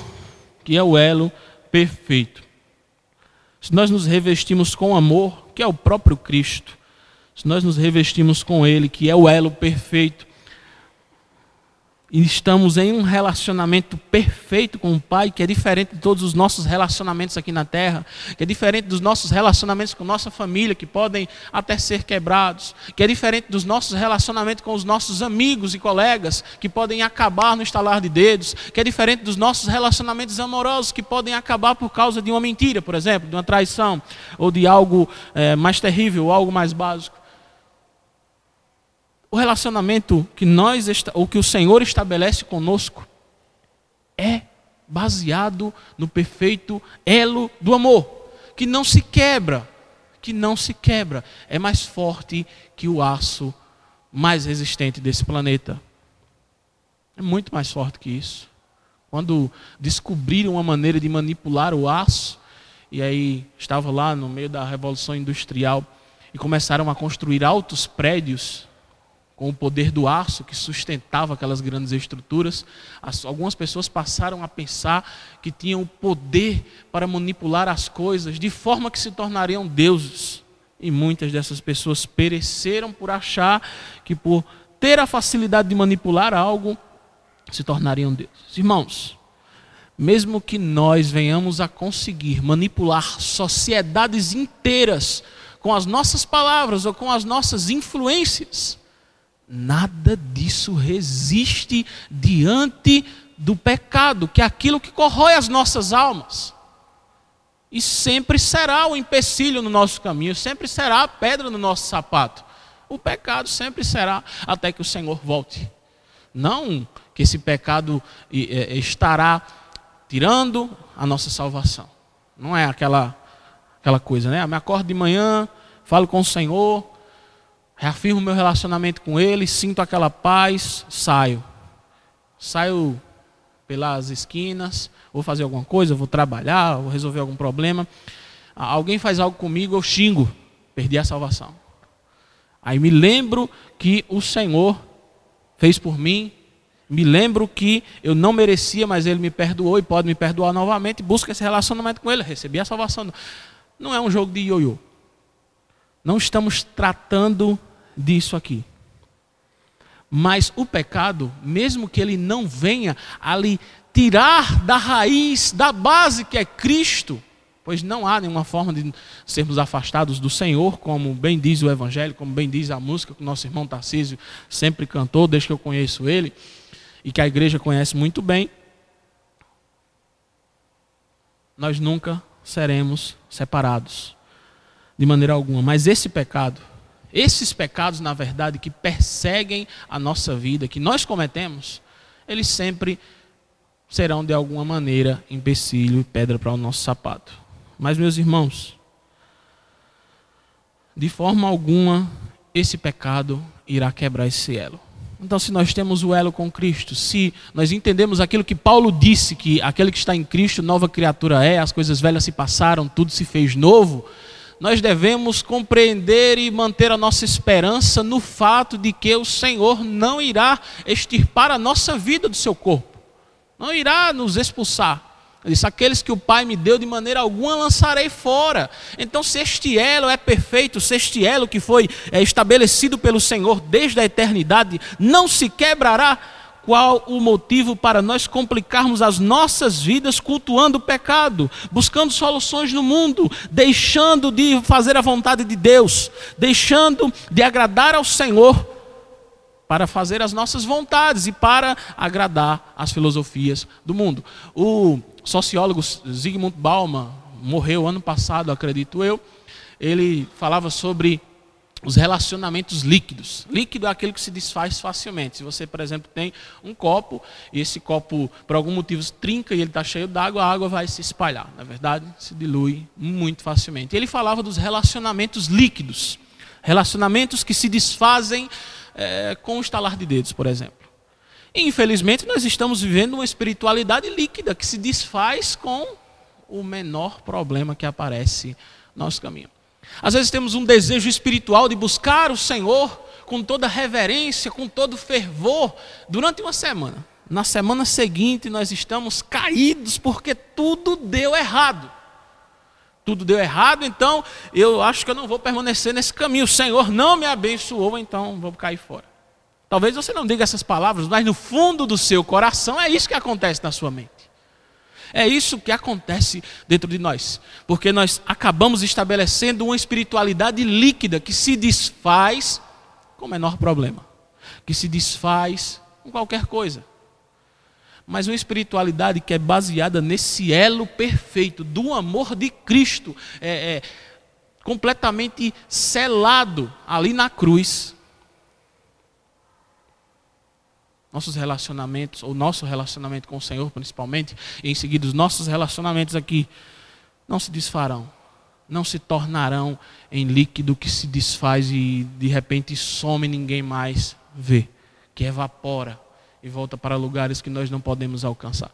que é o elo perfeito. Se nós nos revestimos com amor, que é o próprio Cristo, se nós nos revestimos com Ele, que é o elo perfeito, e estamos em um relacionamento perfeito com o Pai, que é diferente de todos os nossos relacionamentos aqui na terra, que é diferente dos nossos relacionamentos com nossa família, que podem até ser quebrados, que é diferente dos nossos relacionamentos com os nossos amigos e colegas, que podem acabar no estalar de dedos, que é diferente dos nossos relacionamentos amorosos, que podem acabar por causa de uma mentira, por exemplo, de uma traição, ou de algo é, mais terrível, algo mais básico o relacionamento que nós ou que o Senhor estabelece conosco é baseado no perfeito elo do amor, que não se quebra, que não se quebra, é mais forte que o aço mais resistente desse planeta. É muito mais forte que isso. Quando descobriram uma maneira de manipular o aço, e aí estava lá no meio da revolução industrial e começaram a construir altos prédios com o poder do aço que sustentava aquelas grandes estruturas, algumas pessoas passaram a pensar que tinham o poder para manipular as coisas de forma que se tornariam deuses. E muitas dessas pessoas pereceram por achar que por ter a facilidade de manipular algo, se tornariam deuses. Irmãos, mesmo que nós venhamos a conseguir manipular sociedades inteiras com as nossas palavras ou com as nossas influências, Nada disso resiste diante do pecado, que é aquilo que corrói as nossas almas. E sempre será o empecilho no nosso caminho, sempre será a pedra no nosso sapato. O pecado sempre será até que o Senhor volte. Não que esse pecado estará tirando a nossa salvação. Não é aquela, aquela coisa, né? Eu me acordo de manhã, falo com o Senhor, reafirmo meu relacionamento com Ele, sinto aquela paz, saio. Saio pelas esquinas, vou fazer alguma coisa, vou trabalhar, vou resolver algum problema. Alguém faz algo comigo, eu xingo, perdi a salvação. Aí me lembro que o Senhor fez por mim, Me lembro que eu não merecia, mas ele me perdoou e pode me perdoar novamente. Busca esse relacionamento com ele, recebi a salvação. Não é um jogo de ioiô. Não estamos tratando disso aqui. Mas o pecado, mesmo que ele não venha ali tirar da raiz, da base que é Cristo, pois não há nenhuma forma de sermos afastados do Senhor, como bem diz o Evangelho, como bem diz a música que o nosso irmão Tarcísio sempre cantou, desde que eu conheço ele, e que a igreja conhece muito bem. Nós nunca seremos separados, de maneira alguma. Mas esse pecado, esses pecados, na verdade, que perseguem a nossa vida, que nós cometemos, eles sempre serão de alguma maneira empecilho e pedra para o nosso sapato. Mas, meus irmãos, de forma alguma esse pecado irá quebrar esse elo. Então, se nós temos o elo com Cristo, se nós entendemos aquilo que Paulo disse, que aquele que está em Cristo, nova criatura é, as coisas velhas se passaram, tudo se fez novo, nós devemos compreender e manter a nossa esperança no fato de que o Senhor não irá extirpar a nossa vida do seu corpo, não irá nos expulsar. Ele disse: Aqueles que o Pai me deu, de maneira alguma lançarei fora. Então, se este elo é perfeito, se este elo que foi é, estabelecido pelo Senhor desde a eternidade não se quebrará, qual o motivo para nós complicarmos as nossas vidas cultuando o pecado, buscando soluções no mundo, deixando de fazer a vontade de Deus, deixando de agradar ao Senhor para fazer as nossas vontades e para agradar as filosofias do mundo. O sociólogo Zygmunt Bauman morreu ano passado, acredito eu. Ele falava sobre os relacionamentos líquidos. Líquido é aquele que se desfaz facilmente. Se você, por exemplo, tem um copo e esse copo, por algum motivo, trinca e ele está cheio d'água, a água vai se espalhar. Na verdade, se dilui muito facilmente. Ele falava dos relacionamentos líquidos. Relacionamentos que se desfazem é, com o estalar de dedos, por exemplo. E, infelizmente, nós estamos vivendo uma espiritualidade líquida que se desfaz com o menor problema que aparece no nosso caminho. Às vezes temos um desejo espiritual de buscar o Senhor com toda reverência, com todo fervor, durante uma semana. Na semana seguinte, nós estamos caídos porque tudo deu errado. Tudo deu errado, então eu acho que eu não vou permanecer nesse caminho. O Senhor não me abençoou, então vou cair fora. Talvez você não diga essas palavras, mas no fundo do seu coração é isso que acontece na sua mente. É isso que acontece dentro de nós, porque nós acabamos estabelecendo uma espiritualidade líquida que se desfaz com o menor problema, que se desfaz com qualquer coisa. Mas uma espiritualidade que é baseada nesse elo perfeito do amor de Cristo, é, é completamente selado ali na cruz, nossos relacionamentos, ou nosso relacionamento com o Senhor principalmente, e em seguida os nossos relacionamentos aqui, não se desfarão, não se tornarão em líquido que se desfaz e de repente some ninguém mais vê, que evapora e volta para lugares que nós não podemos alcançar.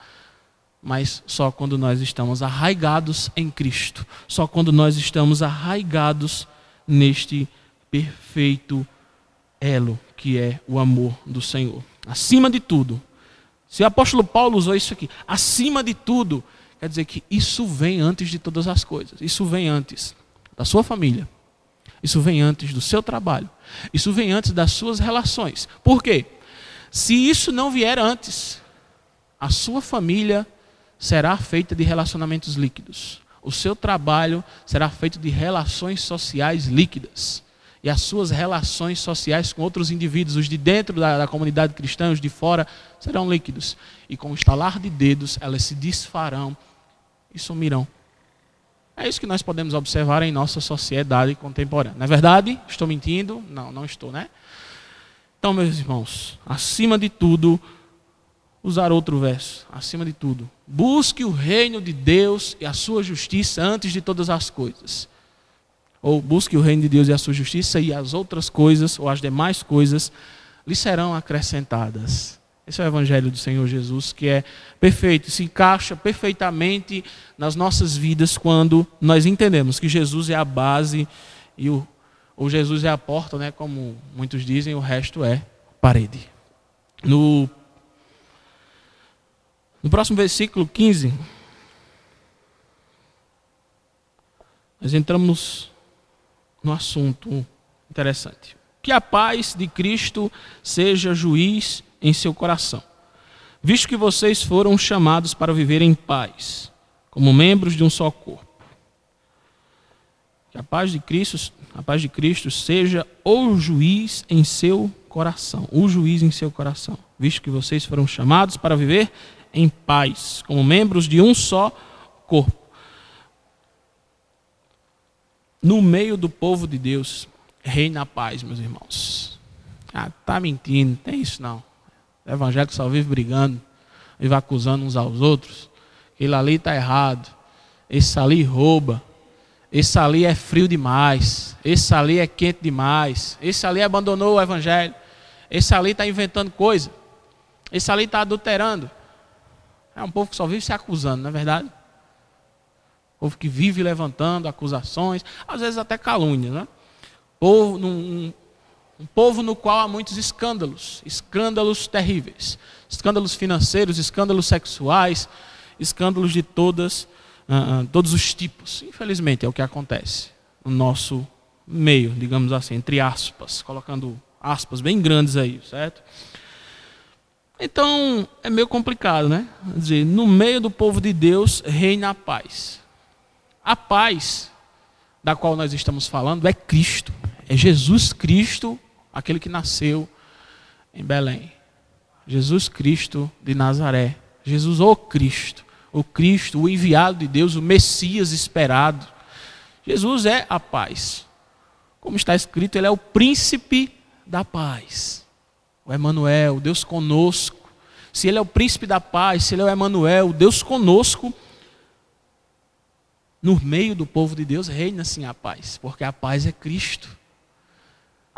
Mas só quando nós estamos arraigados em Cristo, só quando nós estamos arraigados neste perfeito elo que é o amor do Senhor. Acima de tudo. Se o apóstolo Paulo usou isso aqui, acima de tudo, quer dizer que isso vem antes de todas as coisas. Isso vem antes da sua família. Isso vem antes do seu trabalho. Isso vem antes das suas relações. Por quê? Se isso não vier antes, a sua família será feita de relacionamentos líquidos. O seu trabalho será feito de relações sociais líquidas e as suas relações sociais com outros indivíduos, os de dentro da, da, comunidade cristã, os de fora, serão líquidos. E com o estalar de dedos, elas se desfarão e sumirão. É isso que nós podemos observar em nossa sociedade contemporânea. Não é verdade? Estou mentindo? Não, não estou, né? Então, meus irmãos, acima de tudo, usar outro verso, acima de tudo, busque o reino de Deus e a sua justiça antes de todas as coisas ou busque o reino de Deus e a sua justiça, e as outras coisas, ou as demais coisas, lhe serão acrescentadas. Esse é o Evangelho do Senhor Jesus, que é perfeito, se encaixa perfeitamente nas nossas vidas quando nós entendemos que Jesus é a base e o, ou Jesus é a porta, né, como muitos dizem, o resto é parede. No No próximo versículo 15, nós entramos no assunto interessante. Que a paz de Cristo seja juiz em seu coração, visto que vocês foram chamados para viver em paz, como membros de um só corpo. Que a paz de Cristo, a paz de Cristo seja o juiz em seu coração, o juiz em seu coração, visto que vocês foram chamados para viver em paz, como membros de um só corpo. No meio do povo de Deus, reina a paz, meus irmãos. Ah, tá mentindo, tem isso não. O evangelho só vive brigando, vive acusando uns aos outros. Ele ali está errado. Esse ali rouba. Esse ali é frio demais. Esse ali é quente demais. Esse ali abandonou o evangelho. Esse ali está inventando coisa. Esse ali está adulterando. É um povo que só vive se acusando, não é verdade? Povo que vive levantando acusações, às vezes até calúnias, né? Povo, um, povo no qual há muitos escândalos, escândalos terríveis, escândalos financeiros, escândalos sexuais, escândalos de todas, uh, todos os tipos. Infelizmente é o que acontece no nosso meio, digamos assim, entre aspas, colocando aspas bem grandes aí, certo? Então, é meio complicado, né? Dizer, no meio do povo de Deus reina a paz. A paz da qual nós estamos falando é Cristo. É Jesus Cristo, aquele que nasceu em Belém. Jesus Cristo de Nazaré. Jesus, o Cristo. O Cristo, o enviado de Deus, o Messias esperado. Jesus é a paz. Como está escrito, ele é o príncipe da paz o Emanuel, Deus conosco. Se ele é o príncipe da paz, se ele é o Emanuel, Deus conosco, no meio do povo de Deus reina sim a paz, porque a paz é Cristo.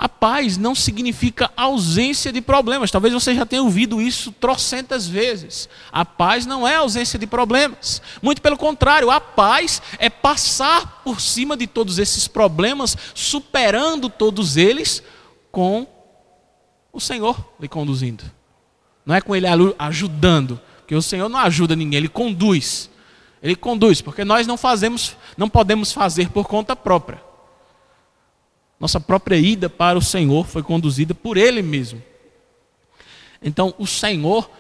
A paz não significa ausência de problemas. Talvez você já tenha ouvido isso trocentas vezes. A paz não é ausência de problemas. Muito pelo contrário, a paz é passar por cima de todos esses problemas, superando todos eles com o Senhor lhe conduzindo. Não é com ele ajudando, porque o Senhor não ajuda ninguém, ele conduz. Ele conduz, porque nós não fazemos, não podemos fazer por conta própria. Nossa própria ida para o Senhor foi conduzida por ele mesmo. Então, o Senhor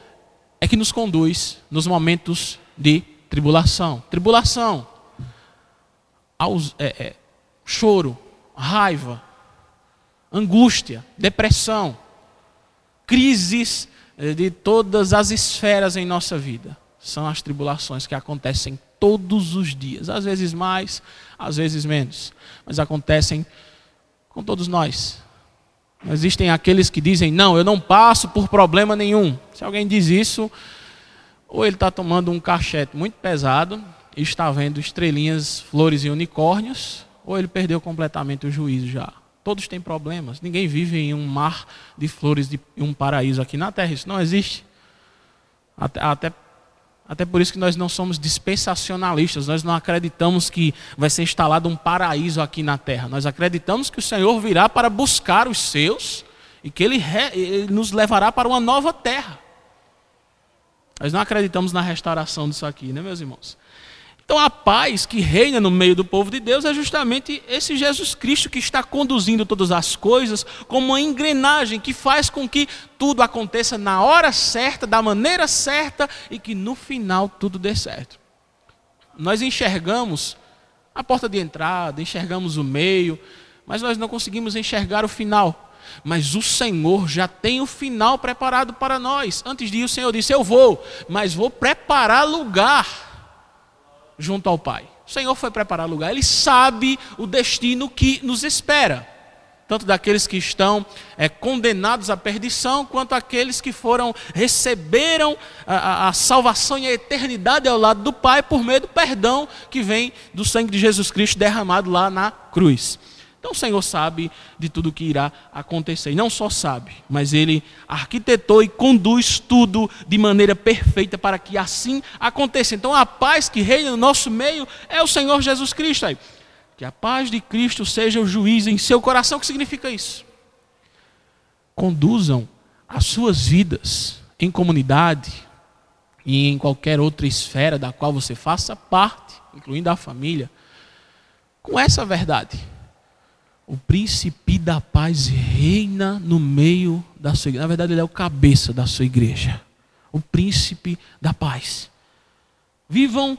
é que nos conduz nos momentos de tribulação. Tribulação, é, é, choro, raiva, angústia, depressão crises eh, de todas as esferas em nossa vida. São as tribulações que acontecem todos os dias, às vezes mais, às vezes menos, mas acontecem com todos nós. Existem aqueles que dizem: Não, eu não passo por problema nenhum. Se alguém diz isso, ou ele está tomando um cachete muito pesado e está vendo estrelinhas, flores e unicórnios, ou ele perdeu completamente o juízo já. Todos têm problemas. Ninguém vive em um mar de flores, de um paraíso aqui na Terra. Isso não existe. Até, até, até por isso que nós não somos dispensacionalistas. Nós não acreditamos que vai ser instalado um paraíso aqui na Terra. Nós acreditamos que o Senhor virá para buscar os seus e que Ele, re, ele nos levará para uma nova terra. Nós não acreditamos na restauração disso aqui, né, meus irmãos? Então a paz que reina no meio do povo de Deus é justamente esse Jesus Cristo que está conduzindo todas as coisas como uma engrenagem que faz com que tudo aconteça na hora certa, da maneira certa e que no final tudo dê certo. Nós enxergamos a porta de entrada, enxergamos o meio, mas nós não conseguimos enxergar o final. Mas o Senhor já tem o final preparado para nós. Antes de ir, o Senhor disse: Eu vou, mas vou preparar lugar junto ao Pai. O Senhor foi preparar lugar, Ele sabe o destino que nos espera, tanto daqueles que estão é, condenados à perdição, quanto aqueles que foram, receberam a, a, a salvação e a eternidade ao lado do Pai por meio do perdão que vem do sangue de Jesus Cristo derramado lá na cruz. Então o Senhor sabe de tudo o que irá acontecer. E não só sabe, mas Ele arquitetou e conduz tudo de maneira perfeita para que assim aconteça. Então a paz que reina no nosso meio é o Senhor Jesus Cristo. Aí. Que a paz de Cristo seja o juiz em seu coração. O que significa isso? Conduzam as suas vidas em comunidade, e em qualquer outra esfera da qual você faça parte, incluindo a família, com essa verdade. O príncipe da paz reina no meio da sua igreja. Na verdade, ele é o cabeça da sua igreja. O príncipe da paz. Vivam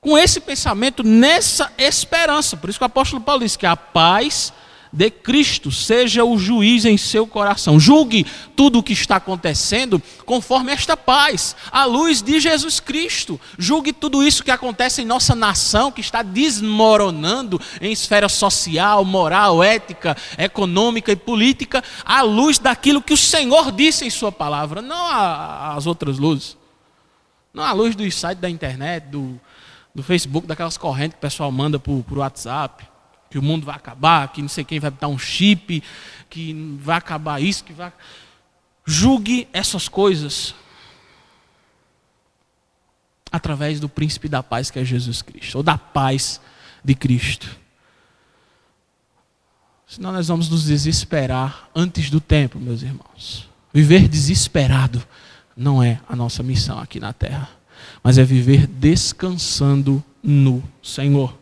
com esse pensamento, nessa esperança. Por isso que o apóstolo Paulo diz que a paz de Cristo seja o juiz em seu coração. Julgue tudo o que está acontecendo conforme esta paz, à luz de Jesus Cristo. Julgue tudo isso que acontece em nossa nação, que está desmoronando em esfera social, moral, ética, econômica e política, à luz daquilo que o Senhor disse em Sua palavra, não as outras luzes. Não à luz do site da internet, do, do Facebook, daquelas correntes que o pessoal manda por, por WhatsApp que o mundo vai acabar, que não sei quem vai dar um chip, que vai acabar isso, que vai. Julgue essas coisas através do príncipe da paz que é Jesus Cristo, ou da paz de Cristo. Senão nós vamos nos desesperar antes do tempo, meus irmãos. Viver desesperado não é a nossa missão aqui na terra, mas é viver descansando no Senhor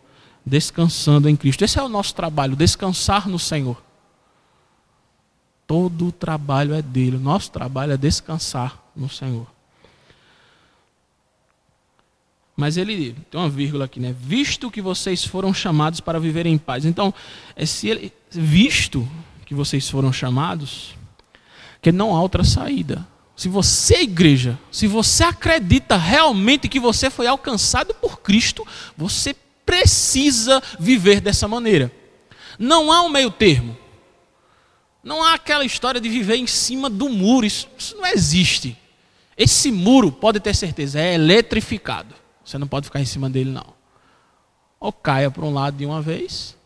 descansando em Cristo. Esse é o nosso trabalho, descansar no Senhor. Todo o trabalho é dele, o nosso trabalho é descansar no Senhor. Mas ele tem uma vírgula aqui, né? Visto que vocês foram chamados para viver em paz. Então, é se ele, visto que vocês foram chamados, que não há outra saída. Se você, igreja, se você acredita realmente que você foi alcançado por Cristo, você precisa viver dessa maneira. Não há um meio termo. Não há aquela história de viver em cima do muro. Isso, isso não existe. Esse muro, pode ter certeza, é eletrificado. Você não pode ficar em cima dele, não. Ou caia para um lado de uma vez,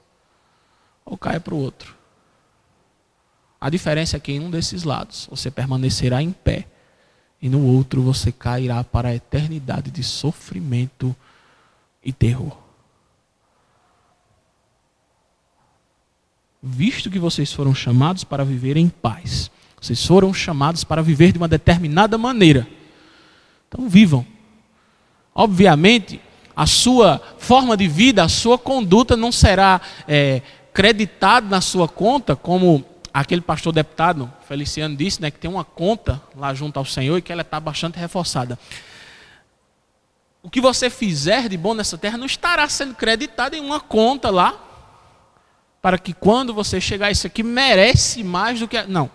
ou caia para o outro. A diferença é que em um desses lados você permanecerá em pé, e no outro você cairá para a eternidade de sofrimento e terror. Visto que vocês foram chamados para viver em paz. Vocês foram chamados para viver de uma determinada maneira. Então vivam. Obviamente, a sua forma de vida, a sua conduta não será é, creditada na sua conta, como aquele pastor deputado Feliciano disse, né, que tem uma conta lá junto ao Senhor e que ela está bastante reforçada. O que você fizer de bom nessa terra não estará sendo creditado em uma conta lá para que quando você chegar, isso aqui merece mais do que. Não.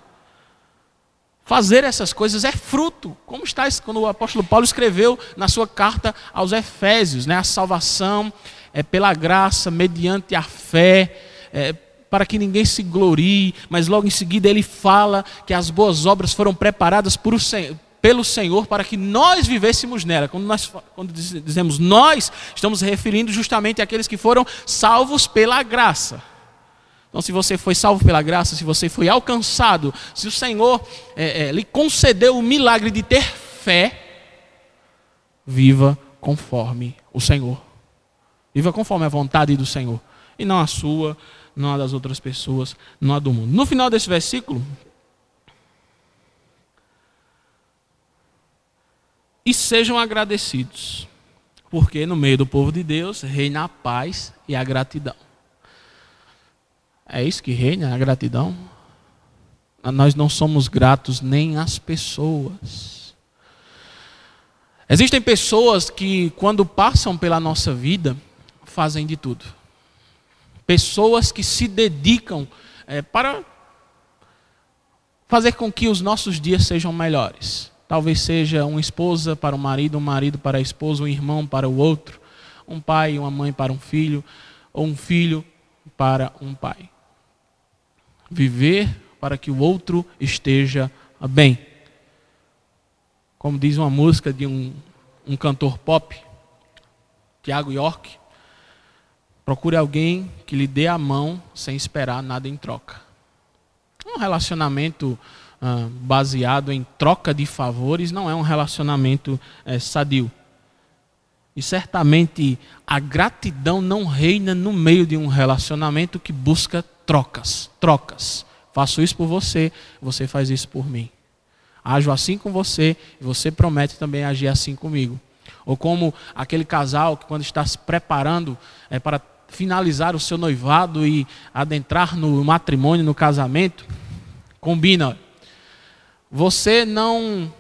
Fazer essas coisas é fruto, como está quando o apóstolo Paulo escreveu na sua carta aos Efésios, né? A salvação é pela graça, mediante a fé, é, para que ninguém se glorie, mas logo em seguida ele fala que as boas obras foram preparadas por o Senhor, pelo Senhor para que nós vivêssemos nela. Quando nós quando dizemos nós, estamos referindo justamente àqueles que foram salvos pela graça. Então, se você foi salvo pela graça, se você foi alcançado, se o Senhor é, é, lhe concedeu o milagre de ter fé, viva conforme o Senhor. Viva conforme a vontade do Senhor. E não a sua, não a das outras pessoas, não a do mundo. No final desse versículo, e sejam agradecidos, porque no meio do povo de Deus reina a paz e a gratidão. É isso que reina a gratidão? Nós não somos gratos nem às pessoas. Existem pessoas que, quando passam pela nossa vida, fazem de tudo. Pessoas que se dedicam é, para fazer com que os nossos dias sejam melhores. Talvez seja uma esposa para o marido, um marido para a esposa, um irmão para o outro, um pai e uma mãe para um filho, ou um filho para um pai viver para que o outro esteja bem. Como diz uma música de um, um cantor pop, Tiago York, procure alguém que lhe dê a mão sem esperar nada em troca. Um relacionamento ah, baseado em troca de favores não é um relacionamento é, sadio. E certamente a gratidão não reina no meio de um relacionamento que busca trocas, trocas. Faço isso por você, você faz isso por mim. Ajo assim com você e você promete também agir assim comigo. Ou como aquele casal que, quando está se preparando é, para finalizar o seu noivado e adentrar no matrimônio, no casamento, combina. Você não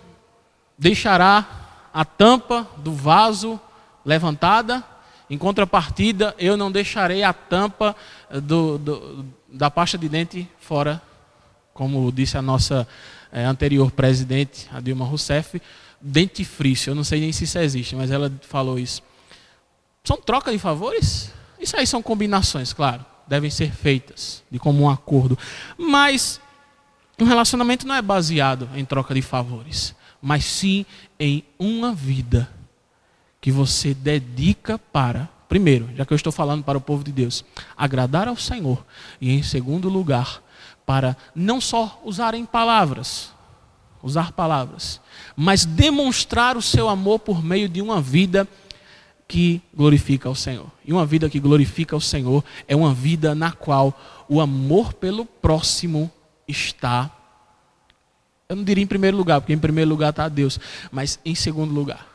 deixará a tampa do vaso levantada, em contrapartida, eu não deixarei a tampa do, do, da pasta de dente fora, como disse a nossa é, anterior presidente, a Dilma Rousseff, dentifrício. Eu não sei nem se isso existe, mas ela falou isso. São troca de favores? Isso aí são combinações, claro, devem ser feitas de comum acordo. Mas um relacionamento não é baseado em troca de favores, mas sim em uma vida que você dedica para, primeiro, já que eu estou falando para o povo de Deus, agradar ao Senhor, e em segundo lugar, para não só usarem palavras, usar palavras, mas demonstrar o seu amor por meio de uma vida que glorifica ao Senhor. E uma vida que glorifica ao Senhor é uma vida na qual o amor pelo próximo está. Eu não diria em primeiro lugar, porque em primeiro lugar está Deus, mas em segundo lugar,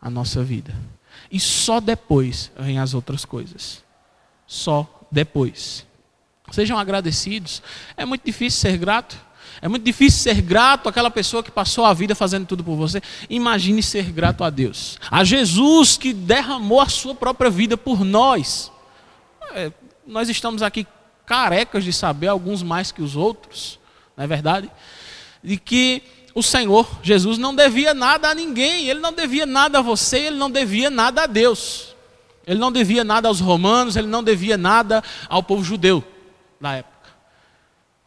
a nossa vida. E só depois vem as outras coisas. Só depois. Sejam agradecidos. É muito difícil ser grato. É muito difícil ser grato àquela pessoa que passou a vida fazendo tudo por você. Imagine ser grato a Deus, a Jesus que derramou a sua própria vida por nós. É, nós estamos aqui carecas de saber, alguns mais que os outros, não é verdade? De que o Senhor Jesus não devia nada a ninguém, ele não devia nada a você, ele não devia nada a Deus. Ele não devia nada aos romanos, ele não devia nada ao povo judeu da época.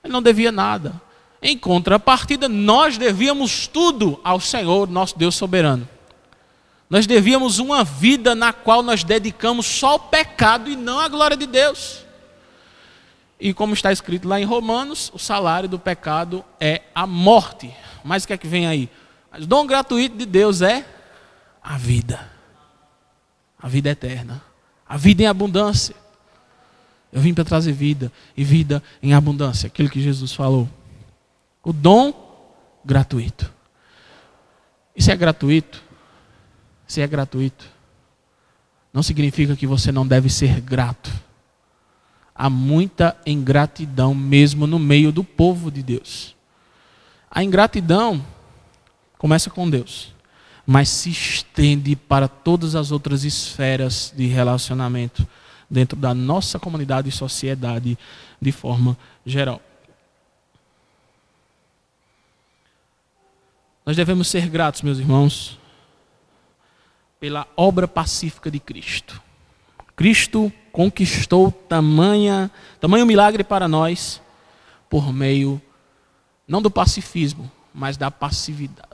Ele não devia nada. Em contrapartida, nós devíamos tudo ao Senhor, nosso Deus soberano. Nós devíamos uma vida na qual nós dedicamos só ao pecado e não à glória de Deus. E como está escrito lá em Romanos, o salário do pecado é a morte. Mas o que é que vem aí? O dom gratuito de Deus é a vida. A vida eterna. A vida em abundância. Eu vim para trazer vida e vida em abundância, aquilo que Jesus falou. O dom gratuito. Isso é gratuito. Se é gratuito, não significa que você não deve ser grato. Há muita ingratidão mesmo no meio do povo de Deus. A ingratidão começa com Deus, mas se estende para todas as outras esferas de relacionamento dentro da nossa comunidade e sociedade de forma geral. Nós devemos ser gratos, meus irmãos, pela obra pacífica de Cristo. Cristo conquistou tamanha, tamanho milagre para nós por meio não do pacifismo, mas da passividade.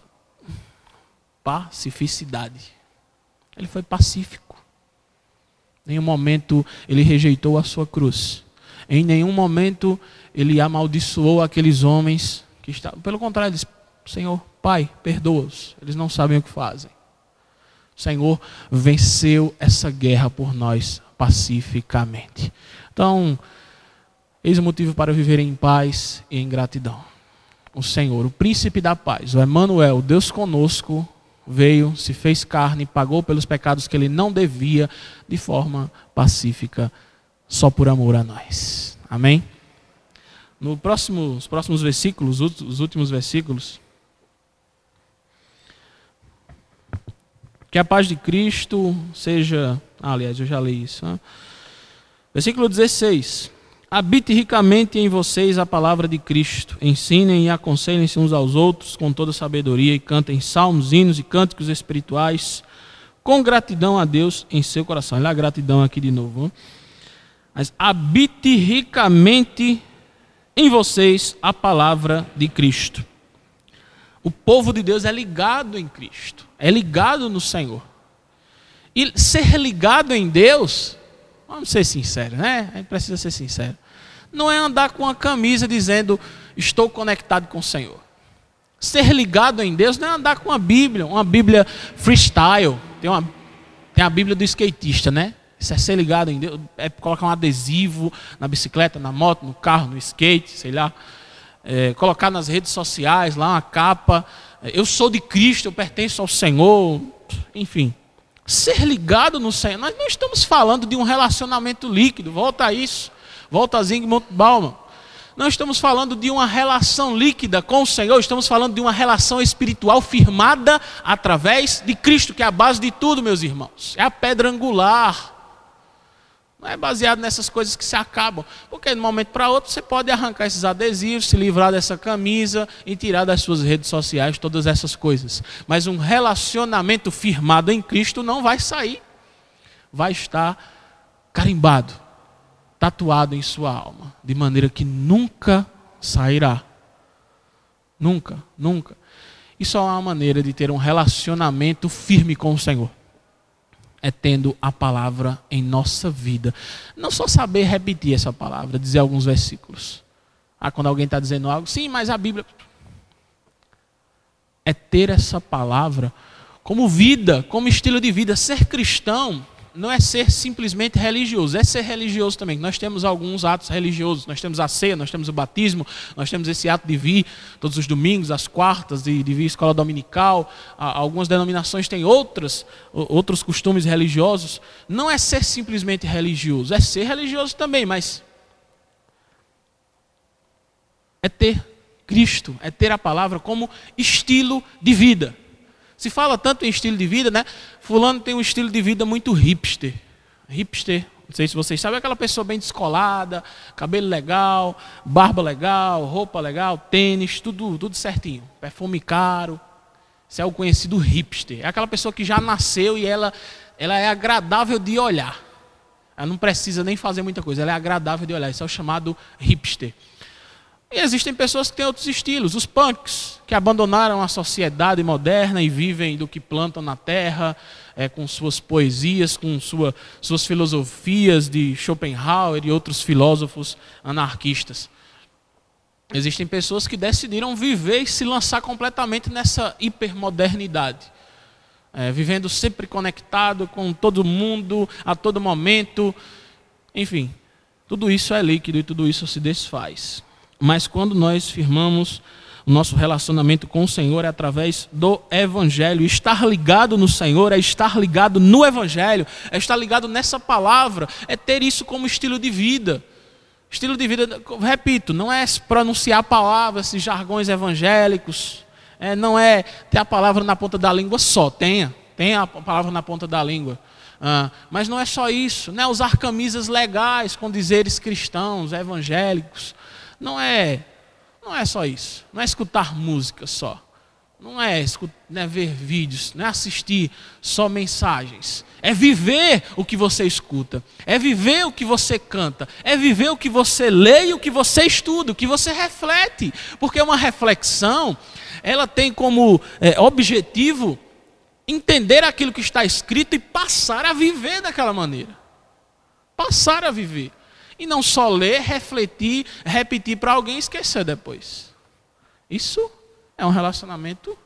Pacificidade. Ele foi pacífico. Em nenhum momento ele rejeitou a sua cruz. Em nenhum momento ele amaldiçoou aqueles homens que estavam. Pelo contrário, ele disse: Senhor, Pai, perdoa-os, eles não sabem o que fazem. Senhor venceu essa guerra por nós pacificamente. Então, eis o motivo para viver em paz e em gratidão. O Senhor, o príncipe da paz, o Emmanuel, Deus conosco, veio, se fez carne, pagou pelos pecados que ele não devia, de forma pacífica, só por amor a nós. Amém? No próximo, os próximos versículos, os últimos versículos, Que a paz de Cristo seja. Ah, aliás, eu já li isso. Né? Versículo 16. Habite ricamente em vocês a palavra de Cristo. Ensinem e aconselhem-se uns aos outros com toda sabedoria e cantem salmos, hinos e cânticos espirituais com gratidão a Deus em seu coração. Olha a gratidão aqui de novo. Hein? Mas habite ricamente em vocês a palavra de Cristo. O povo de Deus é ligado em Cristo, é ligado no Senhor. E ser ligado em Deus, vamos ser sinceros, né? A gente precisa ser sincero. Não é andar com a camisa dizendo estou conectado com o Senhor. Ser ligado em Deus não é andar com a Bíblia, uma Bíblia freestyle. Tem, uma, tem a Bíblia do skatista, né? Isso é ser ligado em Deus, é colocar um adesivo na bicicleta, na moto, no carro, no skate, sei lá. é, colocar nas redes sociais lá uma capa, eu sou de Cristo, eu pertenço ao Senhor, enfim. Ser ligado no Senhor, nós não estamos falando de um relacionamento líquido, volta a isso, volta a Zygmunt Bauman. Não estamos falando de uma relação líquida com o Senhor, estamos falando de uma relação espiritual firmada através de Cristo, que é a base de tudo, meus irmãos. É a pedra angular. Não é baseado nessas coisas que se acabam. Porque de um momento para outro você pode arrancar esses adesivos, se livrar dessa camisa e tirar das suas redes sociais todas essas coisas. Mas um relacionamento firmado em Cristo não vai sair. Vai estar carimbado, tatuado em sua alma, de maneira que nunca sairá. Nunca, nunca. Isso é uma maneira de ter um relacionamento firme com o Senhor é tendo a palavra em nossa vida. Não só saber repetir essa palavra, dizer alguns versículos. Ah, quando alguém está dizendo algo, sim, mas a Bíblia. É ter essa palavra como vida, como estilo de vida. Ser cristão não é ser simplesmente religioso, é ser religioso também. Nós temos alguns atos religiosos, nós temos a ceia, nós temos o batismo, nós temos esse ato de vir todos os domingos, às quartas, de, de vir à escola dominical. Algumas denominações têm outras, outros costumes religiosos. Não é ser simplesmente religioso, é ser religioso também, mas é ter Cristo, é ter a palavra como estilo de vida. Se fala tanto em estilo de vida, né? Fulano tem um estilo de vida muito hipster. Hipster, não sei se vocês sabem, aquela pessoa bem descolada, cabelo legal, barba legal, roupa legal, tênis, tudo, tudo certinho. Perfume caro. Isso é o conhecido hipster. É aquela pessoa que já nasceu e ela, ela é agradável de olhar. Ela não precisa nem fazer muita coisa, ela é agradável de olhar. Isso é o chamado hipster. E existem pessoas que têm outros estilos, os punks, que abandonaram a sociedade moderna e vivem do que plantam na terra, é, com suas poesias, com sua, suas filosofias de Schopenhauer e outros filósofos anarquistas. Existem pessoas que decidiram viver e se lançar completamente nessa hipermodernidade. É, vivendo sempre conectado com todo mundo, a todo momento. Enfim, tudo isso é líquido e tudo isso se desfaz. Mas quando nós firmamos o nosso relacionamento com o Senhor é através do Evangelho. Estar ligado no Senhor é estar ligado no Evangelho, é estar ligado nessa palavra, é ter isso como estilo de vida. Estilo de vida, repito, não é pronunciar palavras, esses jargões evangélicos, é, não é ter a palavra na ponta da língua só, tenha, tenha a palavra na ponta da língua. Ah, mas não é só isso, não é usar camisas legais com dizeres cristãos, evangélicos. Não é, não é só isso. Não é escutar música só. Não é, não é ver vídeos, não é assistir só mensagens. É viver o que você escuta. É viver o que você canta. É viver o que você lê e o que você estuda, o que você reflete. Porque uma reflexão, ela tem como é, objetivo entender aquilo que está escrito e passar a viver daquela maneira. Passar a viver. E não só ler, refletir, repetir para alguém e esquecer depois. Isso é um relacionamento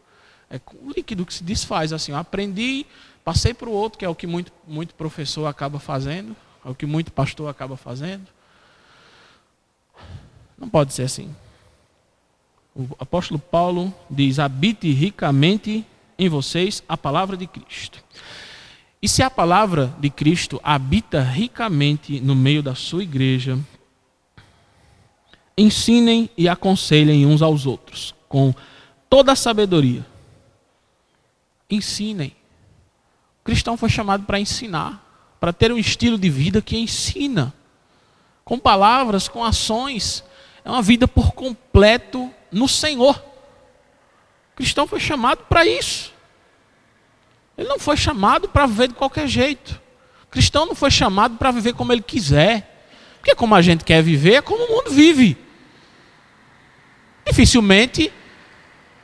é, líquido que se desfaz. Assim, eu aprendi, passei para o outro, que é o que muito, muito professor acaba fazendo, é o que muito pastor acaba fazendo. Não pode ser assim. O apóstolo Paulo diz: habite ricamente em vocês a palavra de Cristo. E se a palavra de Cristo habita ricamente no meio da sua igreja, ensinem e aconselhem uns aos outros com toda a sabedoria. Ensinem. O cristão foi chamado para ensinar, para ter um estilo de vida que ensina, com palavras, com ações. É uma vida por completo no Senhor. O cristão foi chamado para isso. Ele não foi chamado para viver de qualquer jeito. O cristão não foi chamado para viver como ele quiser. Porque como a gente quer viver, é como o mundo vive. Dificilmente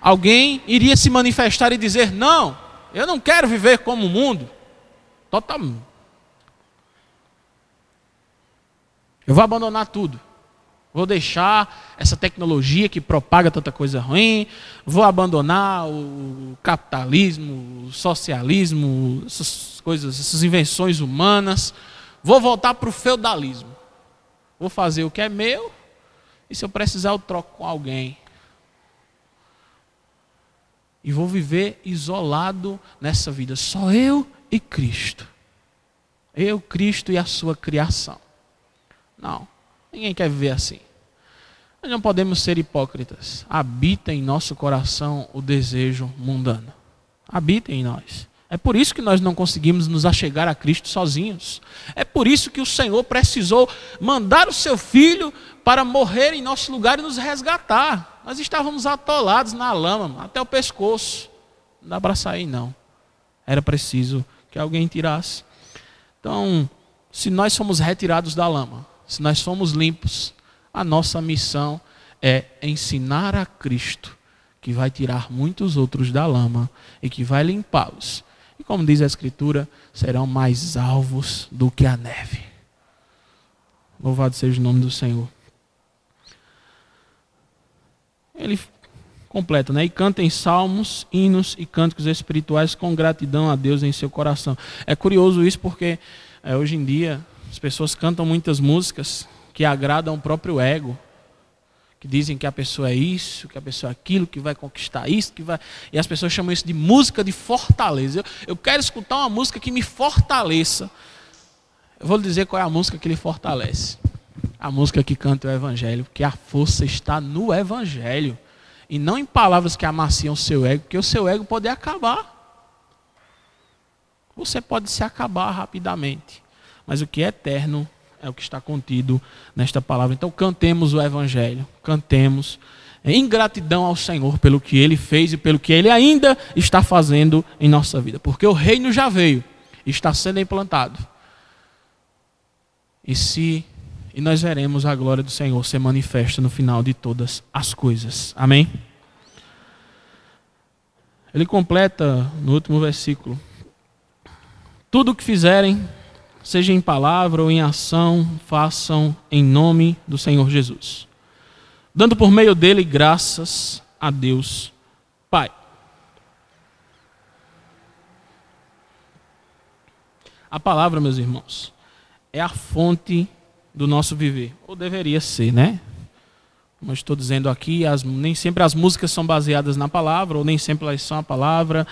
alguém iria se manifestar e dizer: Não, eu não quero viver como o mundo. Totalmente. Eu vou abandonar tudo. Vou deixar essa tecnologia que propaga tanta coisa ruim, vou abandonar o capitalismo, o socialismo, essas coisas, essas invenções humanas, vou voltar para o feudalismo. Vou fazer o que é meu E se eu precisar, eu troco com alguém. E vou viver isolado nessa vida, só eu e Cristo. Eu, Cristo e a sua criação. Não, ninguém quer viver assim. Nós não podemos ser hipócritas. Habita em nosso coração o desejo mundano. Habita em nós. É por isso que nós não conseguimos nos achegar a Cristo sozinhos. É por isso que o Senhor precisou mandar o seu filho para morrer em nosso lugar e nos resgatar. Nós estávamos atolados na lama, até o pescoço. Não dá para sair, não. Era preciso que alguém tirasse. Então, se nós somos retirados da lama, se nós somos limpos, a nossa missão é ensinar a Cristo, que vai tirar muitos outros da lama e que vai limpá-los. E como diz a Escritura, serão mais alvos do que a neve. Louvado seja o nome do Senhor. Ele completa, né? E cantem salmos, hinos e cânticos espirituais com gratidão a Deus em seu coração. É curioso isso porque é, hoje em dia as pessoas cantam muitas músicas que agradam o próprio ego, que dizem que a pessoa é isso, que a pessoa é aquilo, que vai conquistar isso, que vai. E as pessoas chamam isso de música de fortaleza. Eu, eu quero escutar uma música que me fortaleça. Eu vou lhe dizer qual é a música que lhe fortalece. A música que canta o Evangelho, porque a força está no Evangelho. E não em palavras que amaciam o seu ego, porque o seu ego pode acabar. Você pode se acabar rapidamente. Mas o que é eterno é o que está contido nesta palavra. Então cantemos o Evangelho, cantemos em gratidão ao Senhor pelo que Ele fez e pelo que Ele ainda está fazendo em nossa vida. Porque o reino já veio, está sendo implantado. E se e nós veremos a glória do Senhor ser manifesta no final de todas as coisas. Amém? Ele completa no último versículo: Tudo o que fizerem, seja em palavra ou em ação, façam em nome do Senhor Jesus, dando por meio dele graças a Deus Pai. A palavra, meus irmãos, é a fonte do nosso viver, ou deveria ser, né? Como estou dizendo aqui, as, nem sempre as músicas são baseadas na palavra, ou nem sempre elas são a palavra,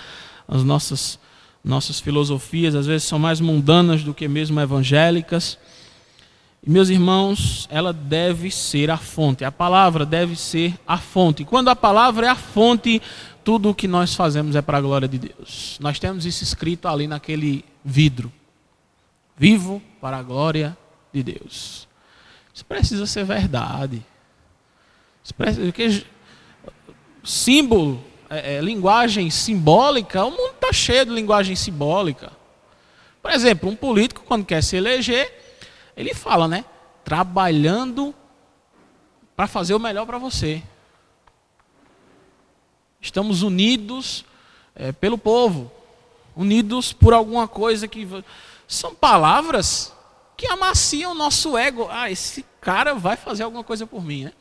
as nossas nossas filosofias às vezes são mais mundanas do que mesmo evangélicas. E, meus irmãos, ela deve ser a fonte, a palavra deve ser a fonte. Quando a palavra é a fonte, tudo o que nós fazemos é para a glória de Deus. Nós temos isso escrito ali naquele vidro: Vivo para a glória de Deus. Isso precisa ser verdade. Isso precisa, símbolo é, é, linguagem simbólica, o mundo está cheio de linguagem simbólica. Por exemplo, um político, quando quer se eleger, ele fala, né? Trabalhando para fazer o melhor para você. Estamos unidos é, pelo povo, unidos por alguma coisa que. São palavras que amaciam o nosso ego. Ah, esse cara vai fazer alguma coisa por mim, né?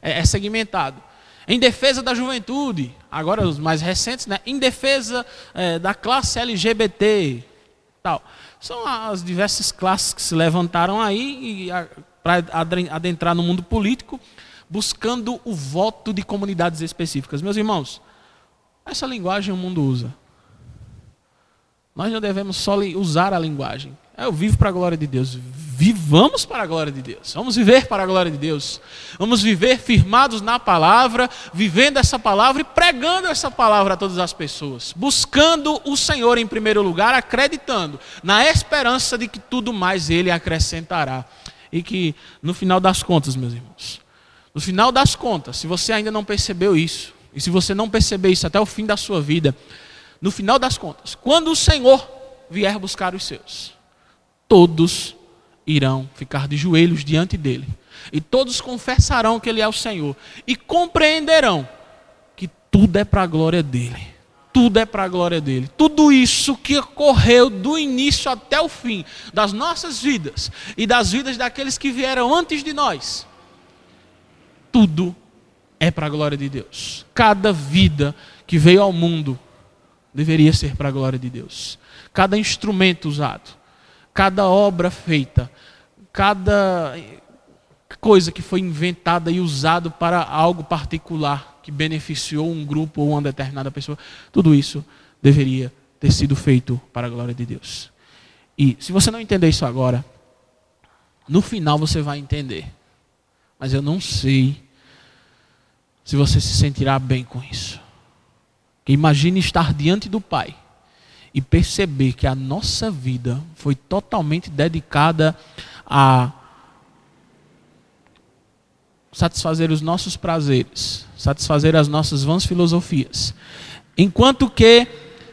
É, é segmentado em defesa da juventude, agora os mais recentes, né? em defesa é, da classe LGBT, tal. São as diversas classes que se levantaram aí para adentrar no mundo político, buscando o voto de comunidades específicas. Meus irmãos, essa linguagem o mundo usa. Nós não devemos só usar a linguagem. Eu vivo para a glória de Deus vivamos para a glória de Deus. Vamos viver para a glória de Deus. Vamos viver firmados na palavra, vivendo essa palavra e pregando essa palavra a todas as pessoas. Buscando o Senhor em primeiro lugar, acreditando na esperança de que tudo mais Ele acrescentará. E que no final das contas, meus irmãos, no final das contas, se você ainda não percebeu isso, e se você não perceber isso até o fim da sua vida, no final das contas, quando o Senhor vier buscar os seus, todos irão ficar de joelhos diante dele. E todos confessarão que ele é o Senhor. E compreenderão que tudo é para a glória dele. Tudo é para a glória dele. Tudo isso que ocorreu do início até o fim das nossas vidas e das vidas daqueles que vieram antes de nós. Tudo é para a glória de Deus. Cada vida que veio ao mundo deveria ser para a glória de Deus. Cada instrumento usado, cada obra feita, cada coisa que foi inventada e usado para algo particular que beneficiou um grupo ou uma determinada pessoa, tudo isso deveria ter sido feito para a glória de Deus. E se você não entender isso agora, no final você vai entender. Mas eu não sei se você se sentirá bem com isso. Que imagine estar diante do Pai e perceber que a nossa vida foi totalmente dedicada a satisfazer os nossos prazeres, satisfazer as nossas vãs filosofias. Enquanto que,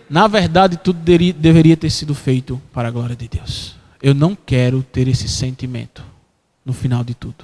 na verdade, tudo deveria ter sido feito para a glória de Deus. Eu não quero ter esse sentimento no final de tudo.